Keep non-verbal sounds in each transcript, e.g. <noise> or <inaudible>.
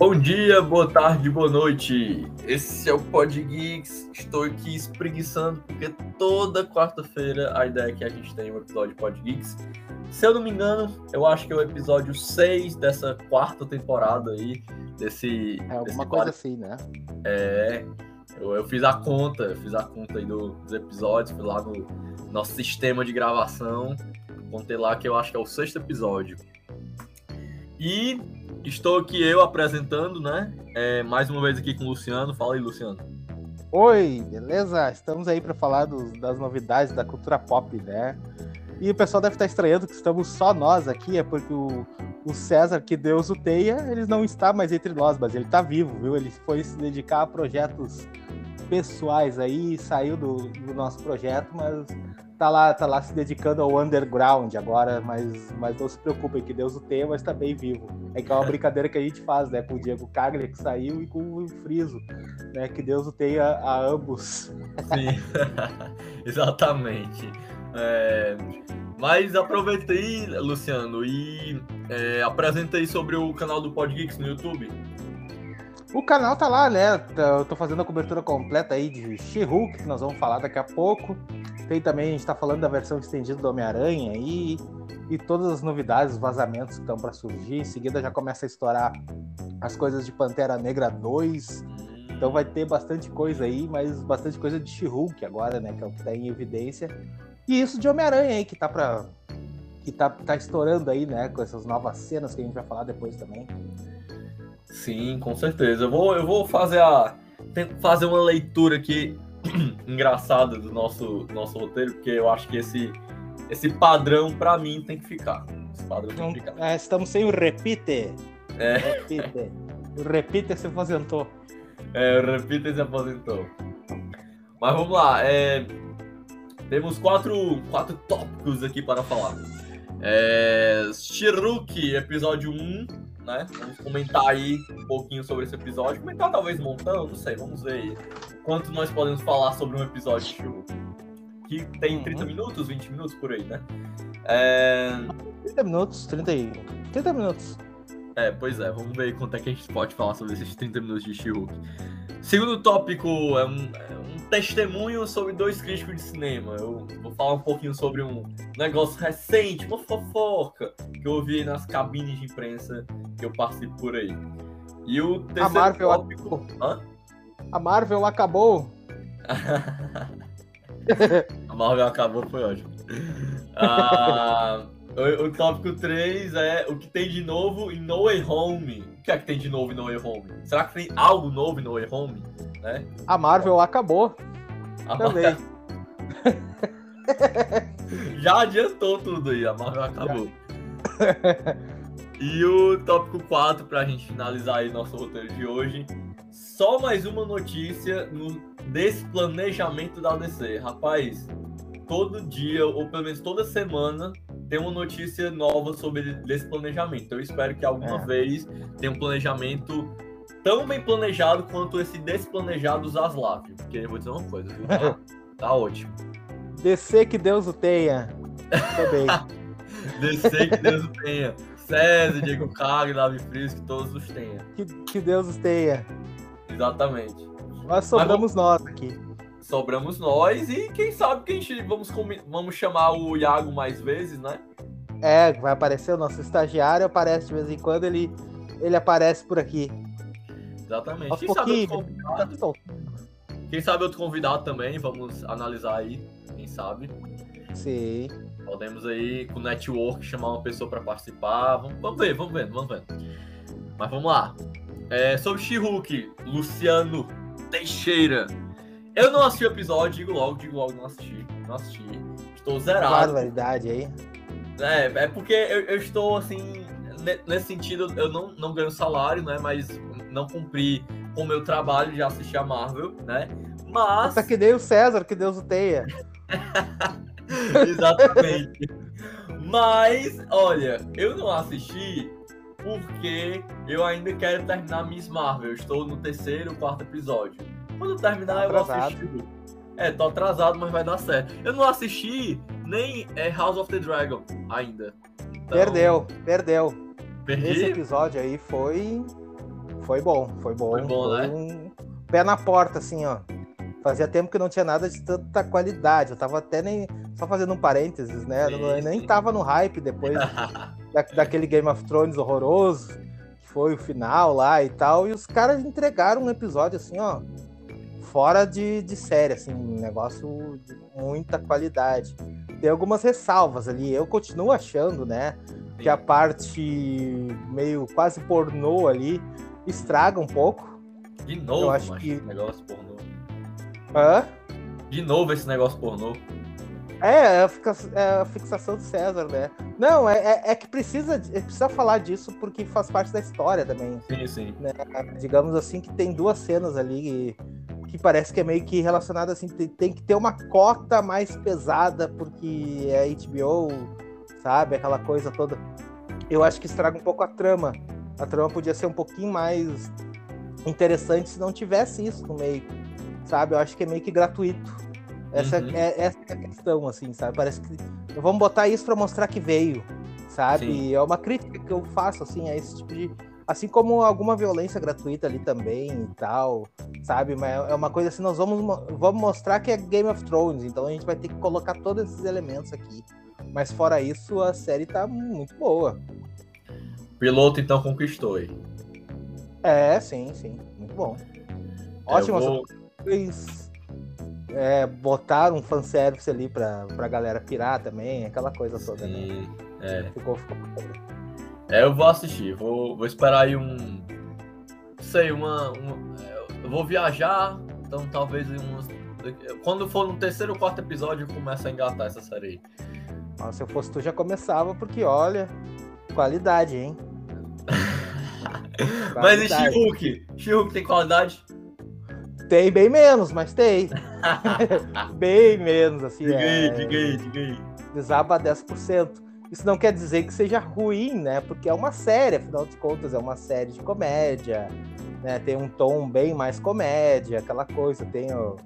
Bom dia, boa tarde, boa noite. Esse é o Pod Geeks. Estou aqui espreguiçando porque toda quarta-feira a ideia é que a gente tem um episódio de Pod Geeks. Se eu não me engano, eu acho que é o episódio 6 dessa quarta temporada aí. Desse. É alguma desse coisa assim, né? É. Eu, eu fiz a conta, eu fiz a conta aí do- dos episódios, fui lá no nosso sistema de gravação. Contei lá que eu acho que é o sexto episódio. E estou aqui eu apresentando, né? É, mais uma vez aqui com o Luciano. Fala aí, Luciano. Oi, beleza? Estamos aí para falar dos- das novidades da cultura pop, né? E o pessoal deve estar estranhando que estamos só nós aqui, é porque o, o César, que Deus o tenha, ele não está mais entre nós, mas ele está vivo, viu? Ele foi se dedicar a projetos pessoais aí, saiu do, do nosso projeto, mas tá lá, tá lá se dedicando ao underground agora, mas, mas não se preocupem, que Deus o tenha, mas está bem vivo. É que é uma brincadeira que a gente faz, né? Com o Diego Caglia, que saiu, e com o Friso, né? Que Deus o tenha a ambos. Sim, <laughs> exatamente. É, mas aproveita aí, Luciano, e é, apresenta aí sobre o canal do Pod Geeks no YouTube. O canal tá lá, né? Tá- Eu tô fazendo a cobertura completa aí de She-Hulk, que nós vamos falar daqui a pouco. Tem também, a gente tá falando da versão estendida do Homem-Aranha aí. E todas as novidades, os vazamentos que estão para surgir. Em seguida já começa a estourar as coisas de Pantera Negra 2. Então vai ter bastante coisa aí, mas bastante coisa de She-Hulk agora, né? Que é o que tá em evidência. E isso de Homem-Aranha aí, que tá pra. Que tá, tá estourando aí, né? Com essas novas cenas que a gente vai falar depois também. Sim, com certeza. Eu vou, eu vou fazer a fazer uma leitura aqui <clears throat> engraçada do nosso nosso roteiro, porque eu acho que esse esse padrão pra mim tem que ficar. Esse padrão tem que ficar. ah, estamos sem o repite. É. Repite. O repite se aposentou. É, o Repita se aposentou. Mas vamos lá. é, temos quatro, quatro tópicos aqui para falar. É, Shiruki, episódio 1, né? Vamos comentar aí um pouquinho sobre esse episódio. Comentar talvez montando, não sei, vamos ver aí. Quanto nós podemos falar sobre um episódio. Que tem 30 Uhum. minutos, 20 minutos por aí, né? É, 30 minutos, 30 e... 30 minutos. É, pois é, vamos ver quanto é que a gente pode falar sobre esses 30 minutos de She-Hulk. Segundo tópico é um, é um testemunho sobre dois críticos de cinema. Eu vou falar um pouquinho sobre um negócio recente, uma fofoca que eu ouvi nas cabines de imprensa que eu participo por aí. E o terceiro Marvel tópico. Hã? A Marvel acabou. <laughs> A Marvel acabou, foi ótimo. Ah, <laughs> o, o tópico 3 é o que tem de novo em No Way Home. O que é que tem de novo em No Way Home? Será que tem algo novo em No Way Home? Né? A Marvel acabou A também. Marvel <laughs> já adiantou tudo aí, a Marvel acabou. <laughs> E o tópico 4, pra gente finalizar aí nosso roteiro de hoje. Só mais uma notícia no desplanejamento da DC. Rapaz, todo dia, ou pelo menos toda semana, tem uma notícia nova sobre desplanejamento. Eu espero que alguma É. vez tenha um planejamento tão bem planejado quanto esse desplanejado Zaslav. Porque eu vou dizer uma coisa, viu? Tá, <laughs> tá ótimo. DC que Deus o tenha. Também. <laughs> DC que Deus o tenha. César, Diego Cago, Davi Fris, que todos os tenha. que, que Deus os tenha. Exatamente. Nós sobramos nós aqui. Sobramos nós e quem sabe que a gente vamos, vamos chamar o Iago mais vezes, né? É, vai aparecer o nosso estagiário, aparece de vez em quando, ele, ele aparece por aqui. Exatamente. Aos Quem sabe, outro convidado, Tá quem sabe outro convidado também, vamos analisar aí, quem sabe. Sim. Podemos aí, com o network, chamar uma pessoa para participar. Vamos, vamos ver, vamos ver, vamos ver. Mas vamos lá. É, sobre She-Hulk, Luciano Teixeira. Eu não assisti o episódio, digo logo, digo logo, não assisti. Não assisti. Estou zerado. Barbaridade aí. É, é porque eu, eu estou assim. ne- Nesse sentido, eu não, não ganho salário, né? Mas não cumpri com o meu trabalho de assistir a Marvel, né? Mas. Tá que nem o César, que Deus o tenha. <laughs> Exatamente. Mas, olha, eu não assisti porque eu ainda quero terminar Miss Marvel. Eu estou no terceiro, quarto episódio. Quando eu terminar, eu vou assistir. É, tô atrasado, mas vai dar certo. Eu não assisti nem é, House of the Dragon ainda. Então, Perdeu, perdeu. Esse Perdi? episódio aí foi. Foi bom, foi bom. Foi bom, foi né? um pé na porta, assim, ó. Fazia tempo que não tinha nada de tanta qualidade. Eu tava até nem. Só fazendo um parênteses, né? Sim, eu nem sim. tava no hype depois <laughs> da- daquele Game of Thrones horroroso, que foi o final lá e tal. E os caras entregaram um episódio assim, ó. Fora de, de série, assim, um negócio de muita qualidade. Tem algumas ressalvas ali. Eu continuo achando, né? Que a parte meio quase pornô ali estraga um pouco. De novo, Eu acho que- esse negócio pornô. Hã? De novo esse negócio pornô. É, é a, é fixação do César, né? Não, é, é- é que precisa, de- precisa falar disso porque faz parte da história também. Sim, sim. Digamos assim, que tem duas cenas ali que, parece que é meio que relacionada assim, tem, tem que ter uma cota mais pesada porque é HBO, sabe? Aquela coisa toda. Eu acho que estraga um pouco a trama. A trama podia ser um pouquinho mais interessante se não tivesse isso no meio, sabe? Eu acho que é meio que gratuito. Essa, Uhum. é, essa é a questão, assim, sabe? Parece que vamos botar isso pra mostrar que veio, sabe? Sim. É uma crítica que eu faço, assim, a esse tipo de. Assim como alguma violência gratuita ali também e tal, sabe? Mas é uma coisa assim, nós vamos, mo- vamos mostrar que é Game of Thrones, então a gente vai ter que colocar todos esses elementos aqui. Mas fora isso, a série tá muito boa. Piloto então conquistou aí. É, sim, sim. Muito bom. É, Ótimo, Eu vou... eles é, botaram um fanservice ali pra, pra galera pirar também, aquela coisa toda, né? Sim, é. Ficou, ficou. É, eu vou assistir. Vou, vou esperar aí um. Não sei, uma. uma- eu vou viajar, então talvez umas. Quando for no terceiro ou quarto episódio, eu começo a engatar essa série aí. Mas se eu fosse tu, já começava, porque olha, qualidade, hein? <laughs> Mas e Qualidade. She-Hulk? She-Hulk tem qualidade? Tem bem menos, mas tem. <laughs> bem menos, assim. Diga aí, é, diga aí, diga aí. Desaba 10%. Isso não quer dizer que seja ruim, né? Porque é uma série, afinal de contas, é uma série de comédia, né? Tem um tom bem mais comédia, aquela coisa. Tem o,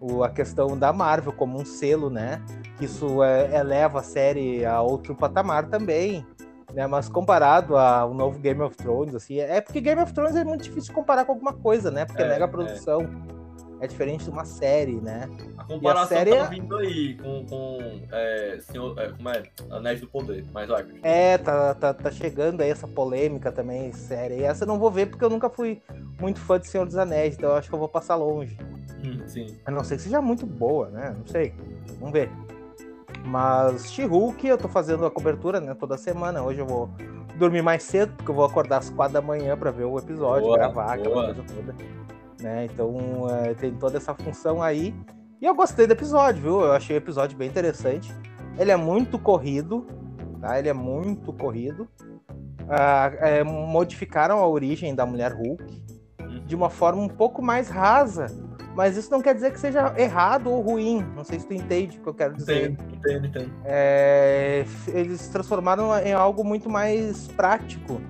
o- a questão da Marvel como um selo, né? Que isso é- eleva a série a outro patamar também. Né, mas comparado ao novo Game of Thrones, assim, é porque Game of Thrones é muito difícil comparar com alguma coisa, né? Porque é, É, mega produção. É. diferente de uma série, né? A comparação série tá é- vindo aí com, com é, senhor, é, como é? Anéis do Poder. Mas vai. É, tá, tá, tá chegando aí essa polêmica também, série. E essa eu não vou ver porque eu nunca fui muito fã de Senhor dos Anéis, então eu acho que eu vou passar longe. Hum, sim. A não ser que seja muito boa, né? Não sei. Vamos ver. Mas She-Hulk, eu tô fazendo a cobertura, né? Toda semana. Hoje eu vou dormir mais cedo, porque eu vou acordar às quatro da manhã pra ver o episódio, Boa, gravar aquela boa. coisa toda. Né? Então é, tem toda essa função aí. E eu gostei do episódio, viu? Eu achei o episódio bem interessante. Ele é muito corrido, tá? Ele é muito corrido. Ah, é, modificaram a origem da mulher Hulk Uhum. de uma forma um pouco mais rasa. Mas isso não quer dizer que seja errado ou ruim. Não sei se tu entende o que eu quero dizer. Entendo, entendo, entendo. É, eles transformaram em algo muito mais prático,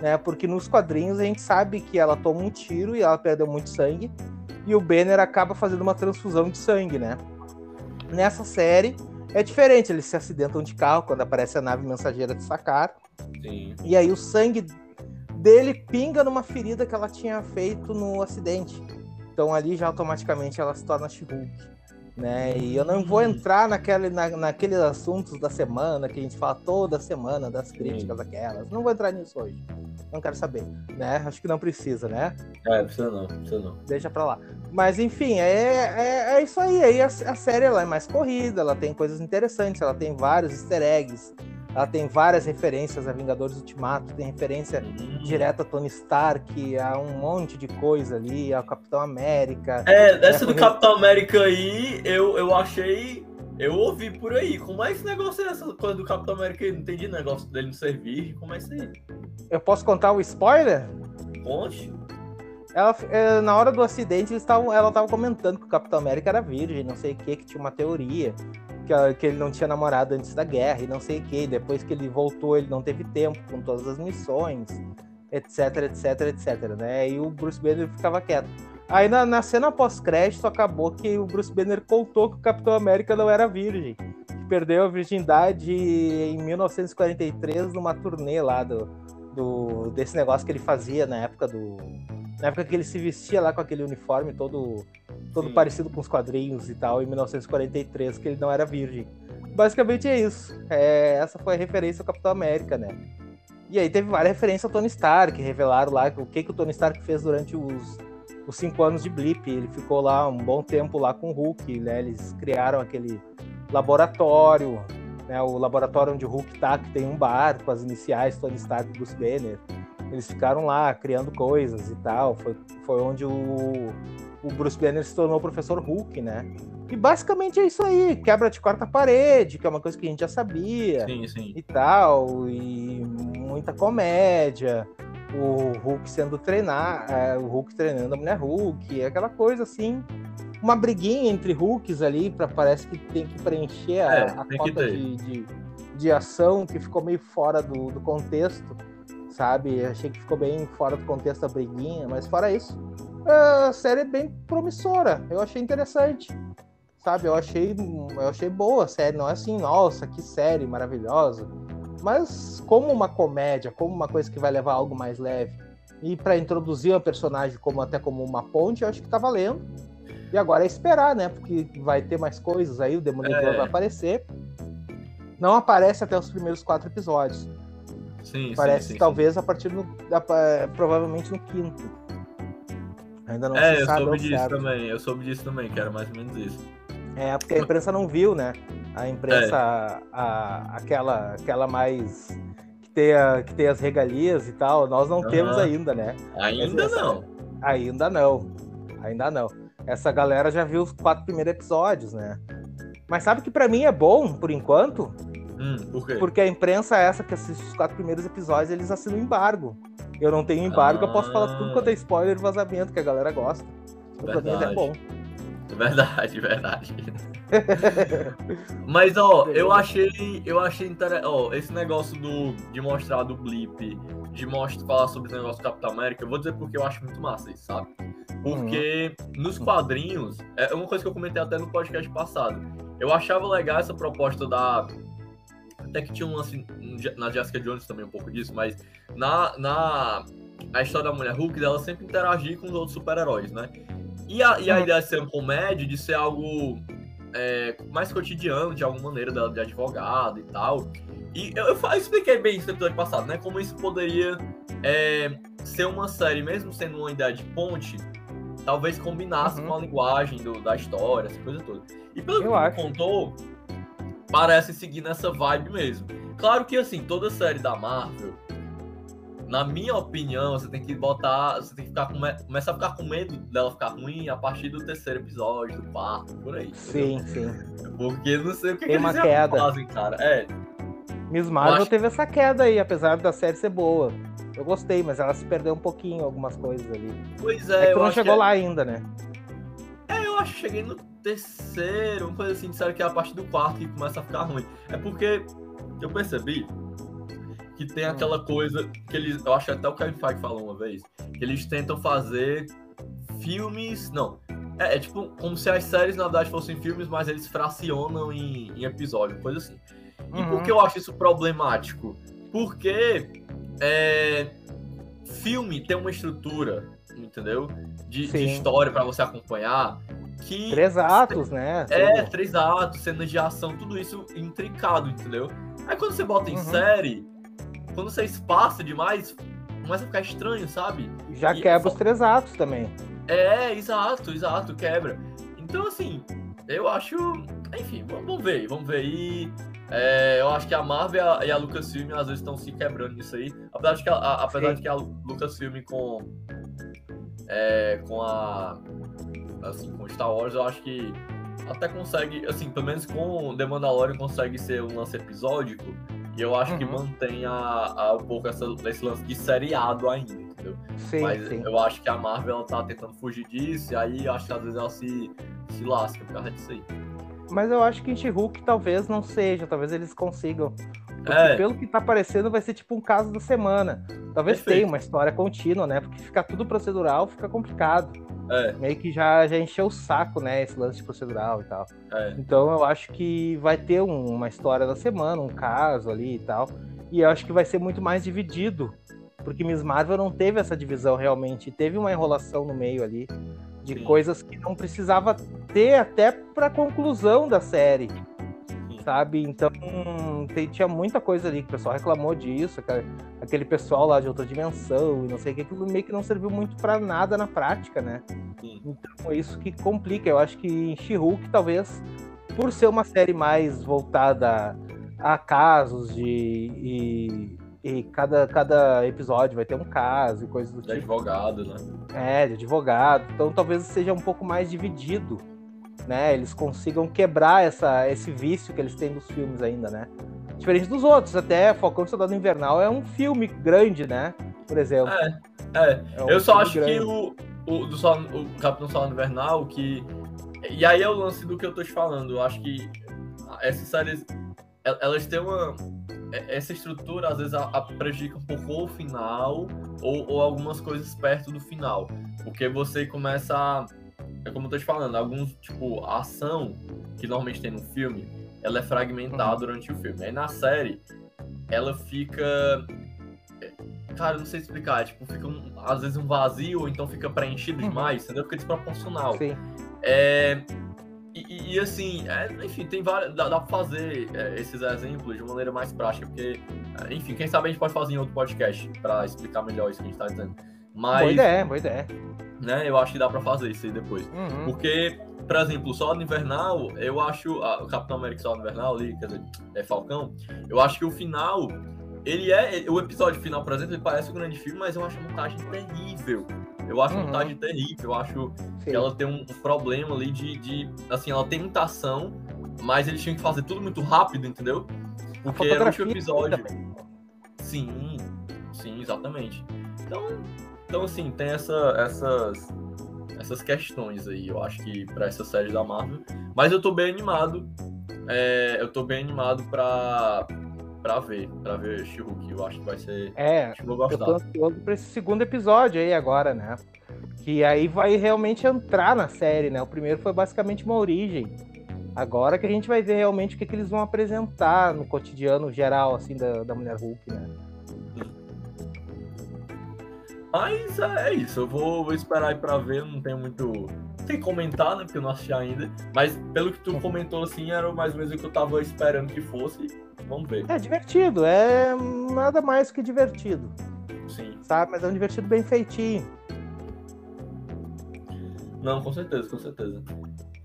né? Porque nos quadrinhos a gente sabe que ela toma um tiro e ela perdeu muito sangue. E o Banner acaba fazendo uma transfusão de sangue, né? Nessa série é diferente. Eles se acidentam de carro quando aparece a nave mensageira de Sakar. Sim. E aí o sangue dele pinga numa ferida que ela tinha feito no acidente. Então ali já automaticamente ela se torna She-Hulk. Né? E eu não vou entrar naquele, na, naqueles assuntos da semana que a gente fala toda semana das críticas aquelas. Não vou entrar nisso hoje. Não quero saber, né? Acho que não precisa, né? É, precisa não, precisa não. Deixa pra lá. Mas enfim, é, é, é isso aí. aí a, a série ela é mais corrida, ela tem coisas interessantes, ela tem vários easter eggs, ela tem várias referências a Vingadores Ultimato, tem referência direto a Tony Stark, a um monte de coisa ali, ao Capitão América. É, essa do Capitão América aí, eu, eu achei. Eu ouvi por aí. Como é esse negócio aí, essa coisa do Capitão América aí? Não entendi o negócio dele não ser virgem. Como é isso aí? Eu posso contar o spoiler? Conte. Ela, é, na hora do acidente, eles tavam, ela tava comentando que o Capitão América era virgem, não sei o que, que tinha uma teoria, que, a- que ele não tinha namorado antes da guerra, e não sei o que. Depois que ele voltou, ele não teve tempo com todas as missões, etc, etc, etc, né? E o Bruce Banner ficava quieto. Aí na, na cena pós-crédito acabou que o Bruce Banner contou que o Capitão América não era virgem. Que perdeu a virgindade em 1943 numa turnê lá do, do, desse negócio que ele fazia na época do. Na época que ele se vestia lá com aquele uniforme todo, todo parecido com os quadrinhos e tal, em 1943, que ele não era virgem. Basicamente é isso. É, essa foi a referência ao Capitão América, né? E aí teve várias referências ao Tony Stark, revelaram lá o que, que o Tony Stark fez durante os, os cinco anos de Blip. Ele ficou lá um bom tempo lá com o Hulk, né? Eles criaram aquele laboratório, né? O laboratório onde o Hulk tá, que tem um bar com as iniciais Tony Stark e Bruce Banner. Eles ficaram lá criando coisas e tal. Foi, foi onde o, o Bruce Banner se tornou o professor Hulk, né? E basicamente é isso aí, quebra de quarta parede, que é uma coisa que a gente já sabia. Sim, sim. E tal, e muita comédia. O Hulk sendo treinado, é, o Hulk treinando a mulher Hulk, aquela coisa assim. Uma briguinha entre Hulks ali, pra, parece que tem que preencher a, É, a cota de, de, de ação que ficou meio fora do, do contexto, sabe? Achei que ficou bem fora do contexto a briguinha, mas fora isso, a série é bem promissora. Eu achei interessante. Sabe, eu achei, eu achei boa a série. Não é assim, nossa, que série maravilhosa. Mas como uma comédia, como uma coisa que vai levar algo mais leve. E para introduzir uma personagem como até como uma ponte, eu acho que tá valendo. E agora é esperar, né? Porque vai ter mais coisas aí, o Demolidor É. vai aparecer. Não aparece até os primeiros quatro episódios. Sim, Parece sim, sim, talvez a partir do. da- provavelmente no quinto. Ainda não. É, eu soube disso certo. também. Eu soube disso também, que era mais ou menos isso. É, porque a imprensa não viu, né? A imprensa, É. a, aquela, aquela mais. Que tem, a- que tem as regalias e tal, nós não temos Aham. ainda, né? Ainda Essa- não. Ainda não. Ainda não. Essa galera já viu os quatro primeiros episódios, né? Mas sabe que pra mim é bom, por enquanto, Hum, por quê? porque a imprensa é essa que assiste os quatro primeiros episódios, eles assinam embargo. Eu não tenho embargo, eu posso falar tudo quanto é spoiler e vazamento, que a galera gosta. Então, é bom. <laughs> Verdade, verdade. Mas ó, <laughs> eu achei, eu achei interessante, ó, esse negócio do de mostrar do blip, de mostrar falar sobre o negócio do Capitão América, eu vou dizer porque eu acho muito massa isso, sabe? Porque nos quadrinhos, é uma coisa que eu comentei até no podcast passado. Eu achava legal essa proposta da até que tinha um lance na Jessica Jones também um pouco disso, mas na na a história da mulher Hulk dela sempre interagir com os outros super-heróis, né? E a, e a ideia de ser uma comédia, de ser algo é, mais cotidiano, de alguma maneira, da- de advogado e tal. E eu, eu expliquei bem isso no episódio passado, né? Como isso poderia é, ser uma série, mesmo sendo uma ideia de ponte, talvez combinasse Uhum. com a linguagem do- da história, essa coisa toda. E pelo que Eu tu acho. contou, parece seguir nessa vibe mesmo. Claro que, assim, toda série da Marvel, na minha opinião, você tem que botar. Você tem que ficar com, me- começar a ficar com medo dela ficar ruim a partir do terceiro episódio, do quarto, por aí. entendeu? Sim, sim. Porque não sei o que, Tem que uma eles queda. fazem, cara. É, Miss Marvel acho- teve essa queda aí, apesar da série ser boa. Eu gostei, mas ela se perdeu um pouquinho algumas coisas ali. pois É, é, que tu não chegou que, lá ainda, né? É, eu acho que cheguei no terceiro, uma coisa assim, disseram que é a partir do quarto que começa a ficar ruim. É porque eu percebi que tem Hum. aquela coisa que eles. Eu acho que até o Kevin Feige falou uma vez, que eles tentam fazer filmes. Não. É, é tipo como se as séries, na verdade, fossem filmes, mas eles fracionam em, em episódio, coisa assim. E por Uhum. que eu acho isso problemático? Porque é, filme tem uma estrutura, entendeu? De, de história pra você acompanhar. Que Três atos, né? é, Tudo. três atos, cenas de ação, tudo isso intricado, entendeu? Aí quando você bota em Uhum. série, quando você espaça demais, começa a ficar estranho, sabe? Já e- quebra os três atos também. É, exato, exato, quebra. Então, assim, eu acho. Enfim, vamos ver, vamos ver aí. É, eu acho que a Marvel e a, e a Lucasfilm às vezes estão se quebrando nisso aí. Apesar de que a, a- apesar Sim. de que a Lucasfilm com. É, com a. Assim, com Star Wars, eu acho que até consegue, assim, pelo menos com The Mandalorian consegue ser um lance episódico. E eu acho que Uhum. mantém a, a, um pouco essa, esse lance de seriado ainda, entendeu? Sim, Mas sim. eu acho que a Marvel ela tá tentando fugir disso, e aí eu acho que às vezes ela se, se lasca por causa disso aí. Mas eu acho que em Hulk talvez não seja, talvez eles consigam. Porque É. pelo que tá parecendo, vai ser tipo um caso da semana. Talvez Perfeito. tenha uma história contínua, né? Porque ficar tudo procedural fica complicado. É, Meio que já, já encheu o saco, né? Esse lance de procedural e tal. é. Então eu acho que vai ter um- uma história da semana, um caso ali e tal. E eu acho que vai ser muito mais dividido Porque Miss Marvel não teve essa divisão realmente, teve uma enrolação no meio ali de Sim. coisas que não precisava ter até para conclusão da série. Sabe? Então, tem, tinha muita coisa ali que o pessoal reclamou disso, aquele, aquele pessoal lá de outra dimensão e não sei o que, aquilo meio que não serviu muito para nada na prática, né? Sim. Então, é isso que complica. Eu acho que em She-Hulk, talvez, por ser uma série mais voltada a casos de. E, e cada, cada episódio vai ter um caso e coisas do de tipo. De advogado, né? É, de advogado. Então talvez seja um pouco mais dividido, né? Eles consigam quebrar essa, esse vício que eles têm nos filmes ainda, né? Diferente dos outros, até Falcão Soldado Invernal é um filme grande, né? Por exemplo. É, é. é um Eu só acho grande. que o, o, do Sol, o Capitão Soldado Invernal, que. E aí é o lance do que eu tô te falando. Eu acho que essas séries elas têm uma. É, essa estrutura às vezes a, a prejudica um pouco o final ou, ou, algumas coisas perto do final. Porque você começa a. É como eu tô te falando, alguns, tipo, a ação que normalmente tem no filme, ela é fragmentada uhum. durante o filme. Aí na série, ela fica. É, cara, não sei explicar, tipo, fica um, às vezes um vazio, ou então fica preenchido uhum. demais, entendeu? Fica desproporcional. Sim. É, e, e, assim, é, enfim, tem várias. Dá, dá pra fazer é, esses exemplos de maneira mais prática, porque, é, enfim, quem sabe a gente pode fazer em outro podcast para explicar melhor isso que a gente tá dizendo. Mas. Boa ideia, boa ideia. Né, eu acho que dá pra fazer isso aí depois. Uhum. Porque, por exemplo, o Soldado Invernal, eu acho. o Capitão América Soldado Invernal ali, quer dizer, é Falcão, eu acho que o final. Ele é. O episódio final, por exemplo, ele parece um grande filme, mas eu acho a montagem terrível. Eu acho uhum. a montagem terrível. Eu acho Sim. que ela tem um problema ali de, de. Assim, ela tem muita ação, mas eles tinham que fazer tudo muito rápido, entendeu? Porque era o último episódio. Sim, sim, exatamente. Então, então assim, tem essa, essas, essas questões aí, eu acho que para essa série da Marvel. Mas eu tô bem animado. É, eu tô bem animado pra, pra ver, pra ver She-Hulk. Eu acho que vai ser. É, eu tô ansioso pra esse segundo episódio aí agora, né? Que aí vai realmente entrar na série, né? O primeiro foi basicamente uma origem. Agora que a gente vai ver realmente o que, que eles vão apresentar no cotidiano geral, assim, da, da Mulher Hulk, né? Mas é isso, eu vou, vou esperar aí pra ver, não tenho muito. Tem que comentar, né? Porque eu não assisti ainda. Mas pelo que tu comentou, assim, era mais ou menos o que eu tava esperando que fosse. Vamos ver. É divertido, é nada mais que divertido. Sim. Sabe? Mas é um divertido bem feitinho. Não, com certeza, com certeza.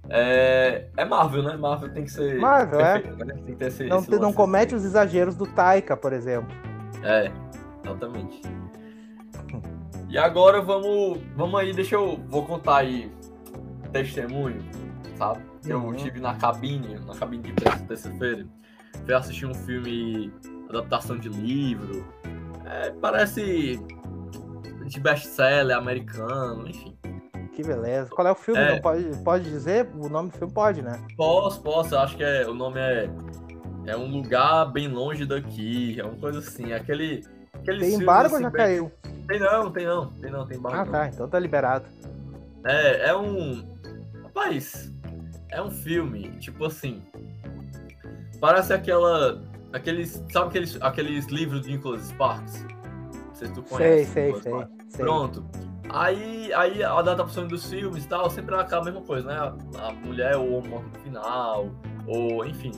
É, é Marvel, né? Marvel tem que ser. Marvel, é. perfeito, é. Né? Tem que ter esse, não, esse não comete os exageros do Taika, por exemplo. É, exatamente. E agora vamos, vamos aí, deixa eu. Vou contar aí testemunho, sabe? Que uhum. eu tive na cabine, na cabine de imprensa terça-feira. Fui assistir um filme, adaptação de livro. É, parece de best-seller americano, enfim. Que beleza. Qual é o filme? É... pode, pode dizer? O nome do filme pode, né? Posso, posso. Eu acho que é, o nome é. É um lugar bem longe daqui. É uma coisa assim. É aquele. Aquele tem embargo ou já caiu? Tem não, tem não. Tem não, tem embargo. Ah, tá. Então tá liberado. É, é um. Rapaz, é um filme, tipo assim. Parece aquela. Aqueles. Sabe aqueles, aqueles livros de Nicholas Sparks? Não sei se tu conhece. Sei, sei, sei, sei. Pronto. Aí, aí a adaptação dos filmes e tal, sempre é aquela mesma coisa, né? A, mulher ou o homem morre no final, ou enfim.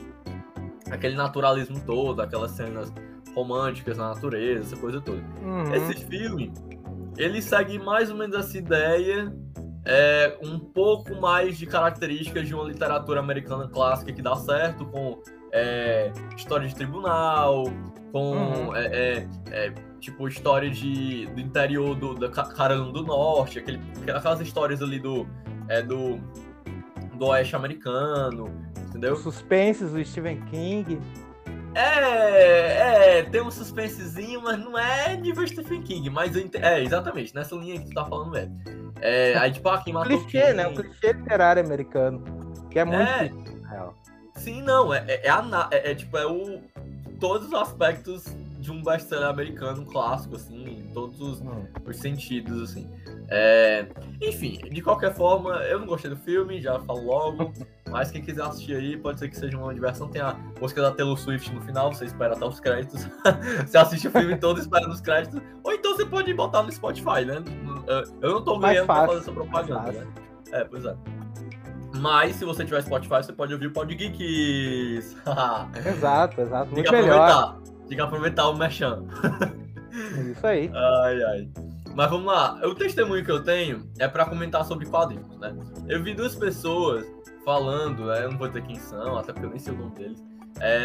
Aquele naturalismo todo, aquelas cenas românticas na natureza, essa coisa toda. Uhum. Esse filme, ele segue mais ou menos essa ideia, é, um pouco mais de características de uma literatura americana clássica que dá certo, com é, história de tribunal, com uhum. é, é, é tipo história de, do interior do, da Carolina do Norte, aquele, aquelas histórias ali do, é, do, do oeste americano, entendeu? Os suspenses do Stephen King. É, é, tem um suspensezinho, mas não é nível Stephen King, mas é, exatamente, nessa linha que tu tá falando é. É, <laughs> aí tipo, ah, quem matou clichê, quem? né? O clichê literário americano, que é muito é, real. Sim, não, é, é, é, a, é, é tipo, é o todos os aspectos de um best-seller americano clássico, assim, em todos os, hum. os sentidos, assim. É... Enfim, de qualquer forma, eu não gostei do filme, já falo logo. <laughs> Mas quem quiser assistir aí, pode ser que seja uma diversão. Tem a música da Taylor Swift no final, você espera até os créditos. <laughs> você assiste o filme <laughs> todo esperando os créditos. Ou então você pode botar no Spotify, né? Eu não tô ganhando pra fazer essa propaganda, né? É, pois é. Mas se você tiver Spotify, você pode ouvir o Pod Geeks. exato, exato. Muito Tem que aproveitar. Tem que aproveitar o Merchan. Isso aí. Ai, ai. Mas vamos lá. O testemunho que eu tenho é para comentar sobre quadrinhos, né? Eu vi duas pessoas falando, né? Eu não vou dizer quem são, até porque eu nem sei o nome deles.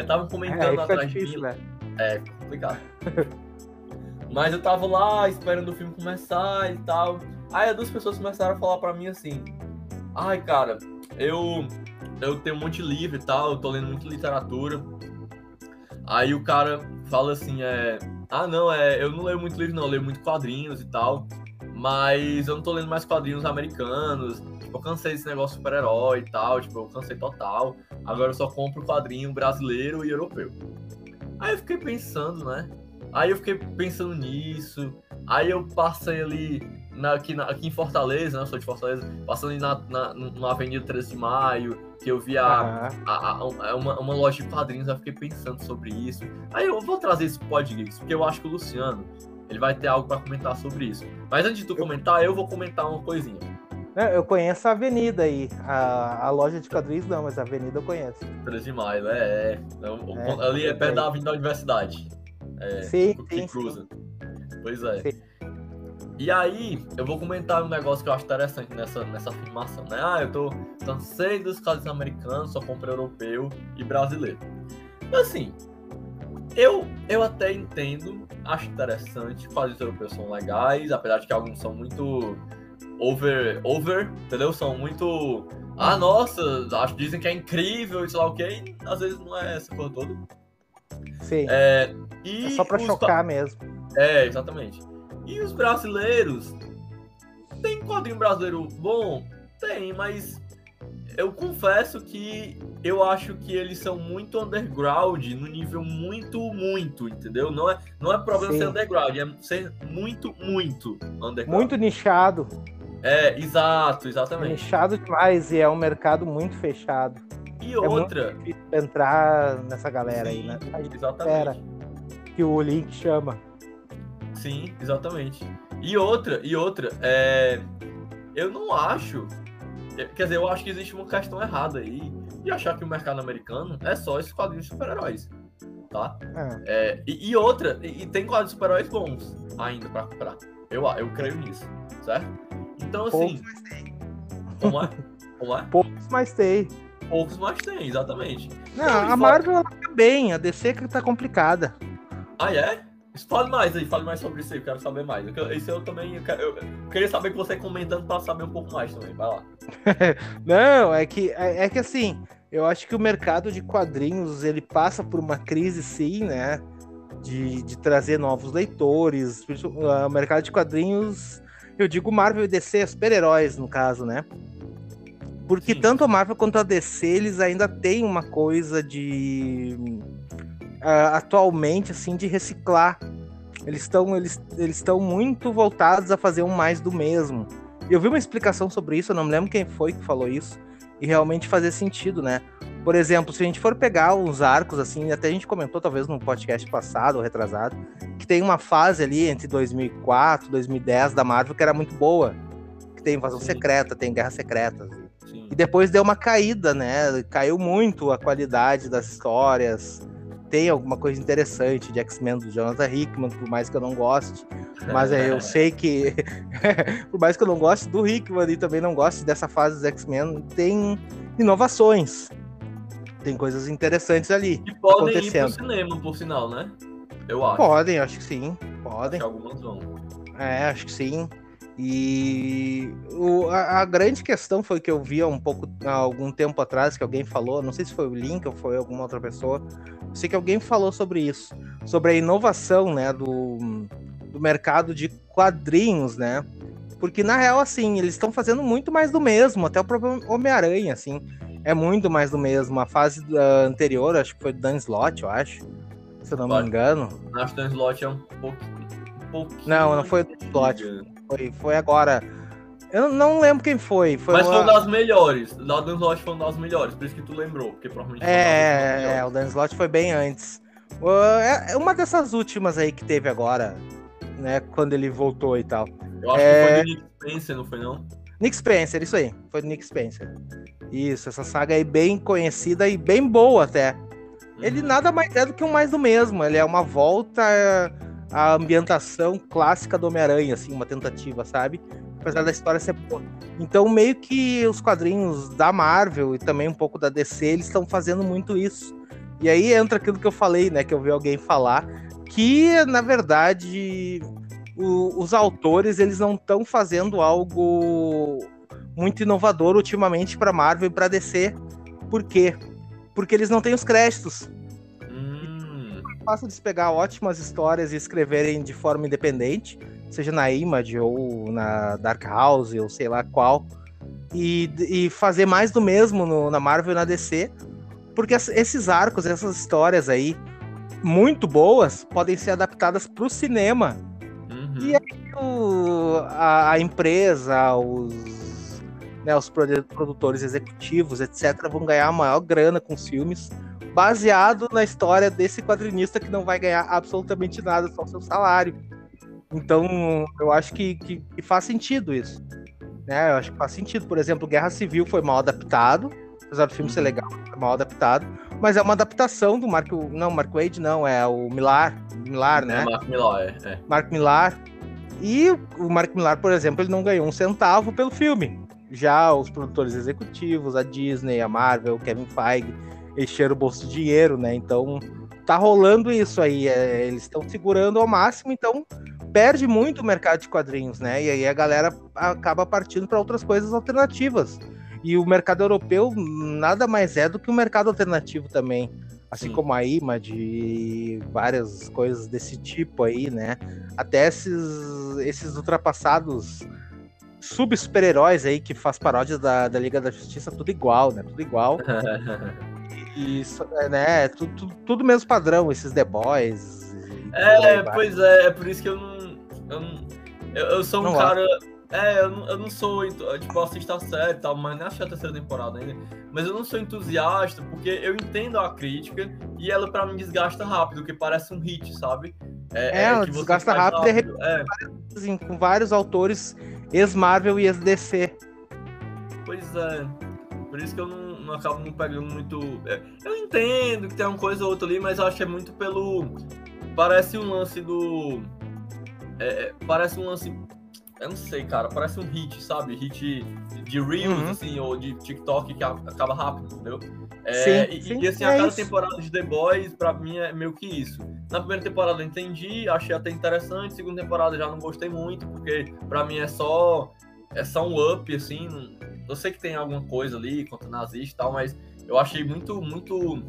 Estavam é, comentando é, atrás difícil, de mim. Né? É, complicado. <laughs> Mas eu tava lá esperando o filme começar e tal. Aí as duas pessoas começaram a falar para mim assim: Ai, cara, eu eu tenho um monte de livro e tal, eu tô lendo muita literatura. Aí o cara fala assim, é, ah não, é, eu não leio muito livro não, eu leio muito quadrinhos e tal, mas eu não tô lendo mais quadrinhos americanos. Tipo, eu cansei desse negócio super-herói e tal, tipo, eu cansei total. Agora eu só compro quadrinho brasileiro e europeu. Aí eu fiquei pensando, né? Aí eu fiquei pensando nisso. Aí eu passei ali na, aqui, na, aqui em Fortaleza, né? Eu sou de Fortaleza, passando na, na, na Avenida 13 de Maio, que eu vi a, uhum. a, a, a, uma, uma loja de quadrinhos, eu fiquei pensando sobre isso. Aí eu vou trazer esse podcast, porque eu acho que o Luciano ele vai ter algo para comentar sobre isso. Mas antes de tu comentar, eu vou comentar uma coisinha. Eu conheço a avenida aí. A, a loja de quadrinhos não, mas a avenida eu conheço. 13 de maio, é. é. é ali é perto da Avenida da Universidade. É, sim, sim, cruza. Pois é. Sim. E aí, eu vou comentar um negócio que eu acho interessante nessa, nessa afirmação, né? Ah, eu tô cansei dos casos americanos, só compro europeu e brasileiro. Assim, eu, eu até entendo, acho interessante, quadrinhos europeus são legais, apesar de que alguns são muito over, over, entendeu? São muito. Ah, nossa, acho, dizem que é incrível e sei lá o que, às vezes não é essa coisa toda. Sim. É, é só pra chocar mesmo. É, exatamente. E os brasileiros? Tem quadrinho brasileiro bom? Tem, mas eu confesso que eu acho que eles são muito underground no nível muito, muito, entendeu? Não é, não é problema Sim. ser underground, é ser muito, muito underground. Muito nichado. É, exato, exatamente. É nichado demais e é um mercado muito fechado. E outra. É entrar nessa galera Sim, aí, né? Exatamente. que o Link chama. Sim, exatamente. E outra, e outra, é... eu não acho. Quer dizer, eu acho que existe uma questão errada aí de achar que o mercado americano é só esses quadrinhos de super-heróis. Tá? É. É, e, e, outra, e, e tem quadrinhos de super-heróis bons ainda pra comprar. Eu, eu creio nisso, certo? Então, assim. Poucos mais tem. Como é? Como é? <laughs> Poucos mais tem. Poucos mais tem, exatamente. Não, então, a Marvel ela tá bem, a DC que tá complicada. Ah, é? Fale mais aí, fale mais sobre isso aí, eu quero saber mais. Isso eu também. Eu, quero, eu queria saber que você comentando para saber um pouco mais também. Vai lá. <laughs> Não, é que, é, é, que assim, eu acho que o mercado de quadrinhos ele passa por uma crise, sim, né? De, de trazer novos leitores. O mercado de quadrinhos, eu digo Marvel e DC, super-heróis, no caso, né? Porque sim. tanto a Marvel quanto a DC, eles ainda têm uma coisa de uh, atualmente, assim, de reciclar. Eles estão eles, eles estão muito voltados a fazer um mais do mesmo. Eu vi uma explicação sobre isso, eu não me lembro quem foi que falou isso, e realmente fazer sentido, né? Por exemplo, se a gente for pegar uns arcos, assim, até a gente comentou talvez no podcast passado ou retrasado, que tem uma fase ali entre 2004 e 2010 da Marvel que era muito boa. Que tem invasão Sim. secreta, tem guerras secretas. Sim. E depois deu uma caída, né? Caiu muito a qualidade das histórias tem alguma coisa interessante de X-Men do Jonathan Hickman, por mais que eu não goste. Mas é, eu <laughs> sei que, <laughs> por mais que eu não goste do Hickman e também não goste dessa fase dos X-Men, tem inovações. Tem coisas interessantes ali. E podem acontecendo. ir pro cinema, por sinal, né? Eu acho. Podem, acho que sim. Podem. Acho que algumas vão. É, acho que sim. E o, a, a, grande questão foi que eu vi há um pouco, há algum tempo atrás, que alguém falou, não sei se foi o Link ou foi alguma outra pessoa, sei que alguém falou sobre isso, sobre a inovação, né, do, do mercado de quadrinhos, né? Porque na real, assim, eles estão fazendo muito mais do mesmo, até o próprio Homem-Aranha, assim, é muito mais do mesmo. A fase uh, anterior, acho que foi do Dan Slott, eu acho, se eu não me engano. Acho que Dan Slott é um pouco, um pouquinho. Não, não foi o Dan Slott, foi, foi agora. Eu não lembro quem foi. foi Mas uma... foi uma das melhores. O Dan Slott foi uma das melhores, por isso que tu lembrou, porque provavelmente É, é, o Dan Slott foi bem antes. É uma dessas últimas aí que teve agora, né? Quando ele voltou e tal. Eu acho é... que foi do Nick Spencer, não foi não? Nick Spencer, isso aí. Foi do Nick Spencer. Isso, essa saga aí bem conhecida e bem boa até. Uhum. Ele nada mais é do que um mais do mesmo. Ele é uma volta à ambientação clássica do Homem-Aranha, assim, uma tentativa, sabe? Apesar da história ser boa. Então, meio que os quadrinhos da Marvel e também um pouco da DC, eles estão fazendo muito isso. E aí entra aquilo que eu falei, né? Que eu vi alguém falar, que na verdade o, os autores eles não estão fazendo algo muito inovador ultimamente para Marvel e para DC. Por quê? Porque eles não têm os créditos. Fácil de pegar ótimas histórias e escreverem de forma independente, seja na Image ou na Dark House ou sei lá qual, e, e fazer mais do mesmo no, na Marvel e na DC, porque esses arcos, essas histórias aí, muito boas, podem ser adaptadas para o cinema. Uhum. E aí o, a, a, empresa, os, né, os produtores executivos, etc., vão ganhar a maior grana com os filmes, baseado na história desse quadrinista que não vai ganhar absolutamente nada, só seu salário. Então, eu acho que, que, que faz sentido isso. Né? Eu acho que faz sentido. Por exemplo, Guerra Civil foi mal adaptado, apesar do filme ser uhum. legal, é mal adaptado, mas é uma adaptação do Mark, não, Mark Wade não, é o Millar, Millar, né? É Mark Millar, é, é. Mark Millar. E o Mark Millar, por exemplo, ele não ganhou um centavo pelo filme. Já os produtores executivos, a Disney, a Marvel, o Kevin Feige, encheram o bolso de dinheiro, né? Então tá rolando isso aí. É, eles estão segurando ao máximo, então perde muito o mercado de quadrinhos, né? E aí a galera acaba partindo para outras coisas alternativas. E o mercado europeu nada mais é do que um mercado alternativo também. Assim Sim. como a Image e várias coisas desse tipo aí, né? Até esses, esses ultrapassados sub-super-heróis aí que faz paródia da, da Liga da Justiça, tudo igual, né? Tudo igual. <laughs> e isso, é, né? Tudo, tudo, mesmo padrão, esses The Boys. É, pois é, é por isso que eu não. Eu, não, eu, eu sou um não cara. É, eu não, eu não sou, tipo, eu assisto a série e tal, mas nem achei a terceira temporada ainda. Mas eu não sou entusiasta, porque eu entendo a crítica e ela pra mim desgasta rápido, que parece um hit, sabe? É, é, é desgasta rápido, rápido. É. Assim, com vários autores ex-Marvel e ex-DC. Pois é. Por isso que eu não, não acabo não pegando muito. É, eu entendo que tem uma coisa ou outra ali, mas eu acho que é muito pelo. Parece um lance do. É, é parece um lance eu não sei, cara, parece um hit, sabe? Hit de Reels, uhum. assim, ou de TikTok que acaba rápido, entendeu? É, sim, e, sim, e, assim, é a cada isso. temporada de The Boys, pra mim, é meio que isso. Na primeira temporada eu entendi, achei até interessante, segunda temporada já não gostei muito, porque pra mim é só. É só um up, assim. Eu sei que tem alguma coisa ali contra nazista e tal, mas eu achei muito, muito.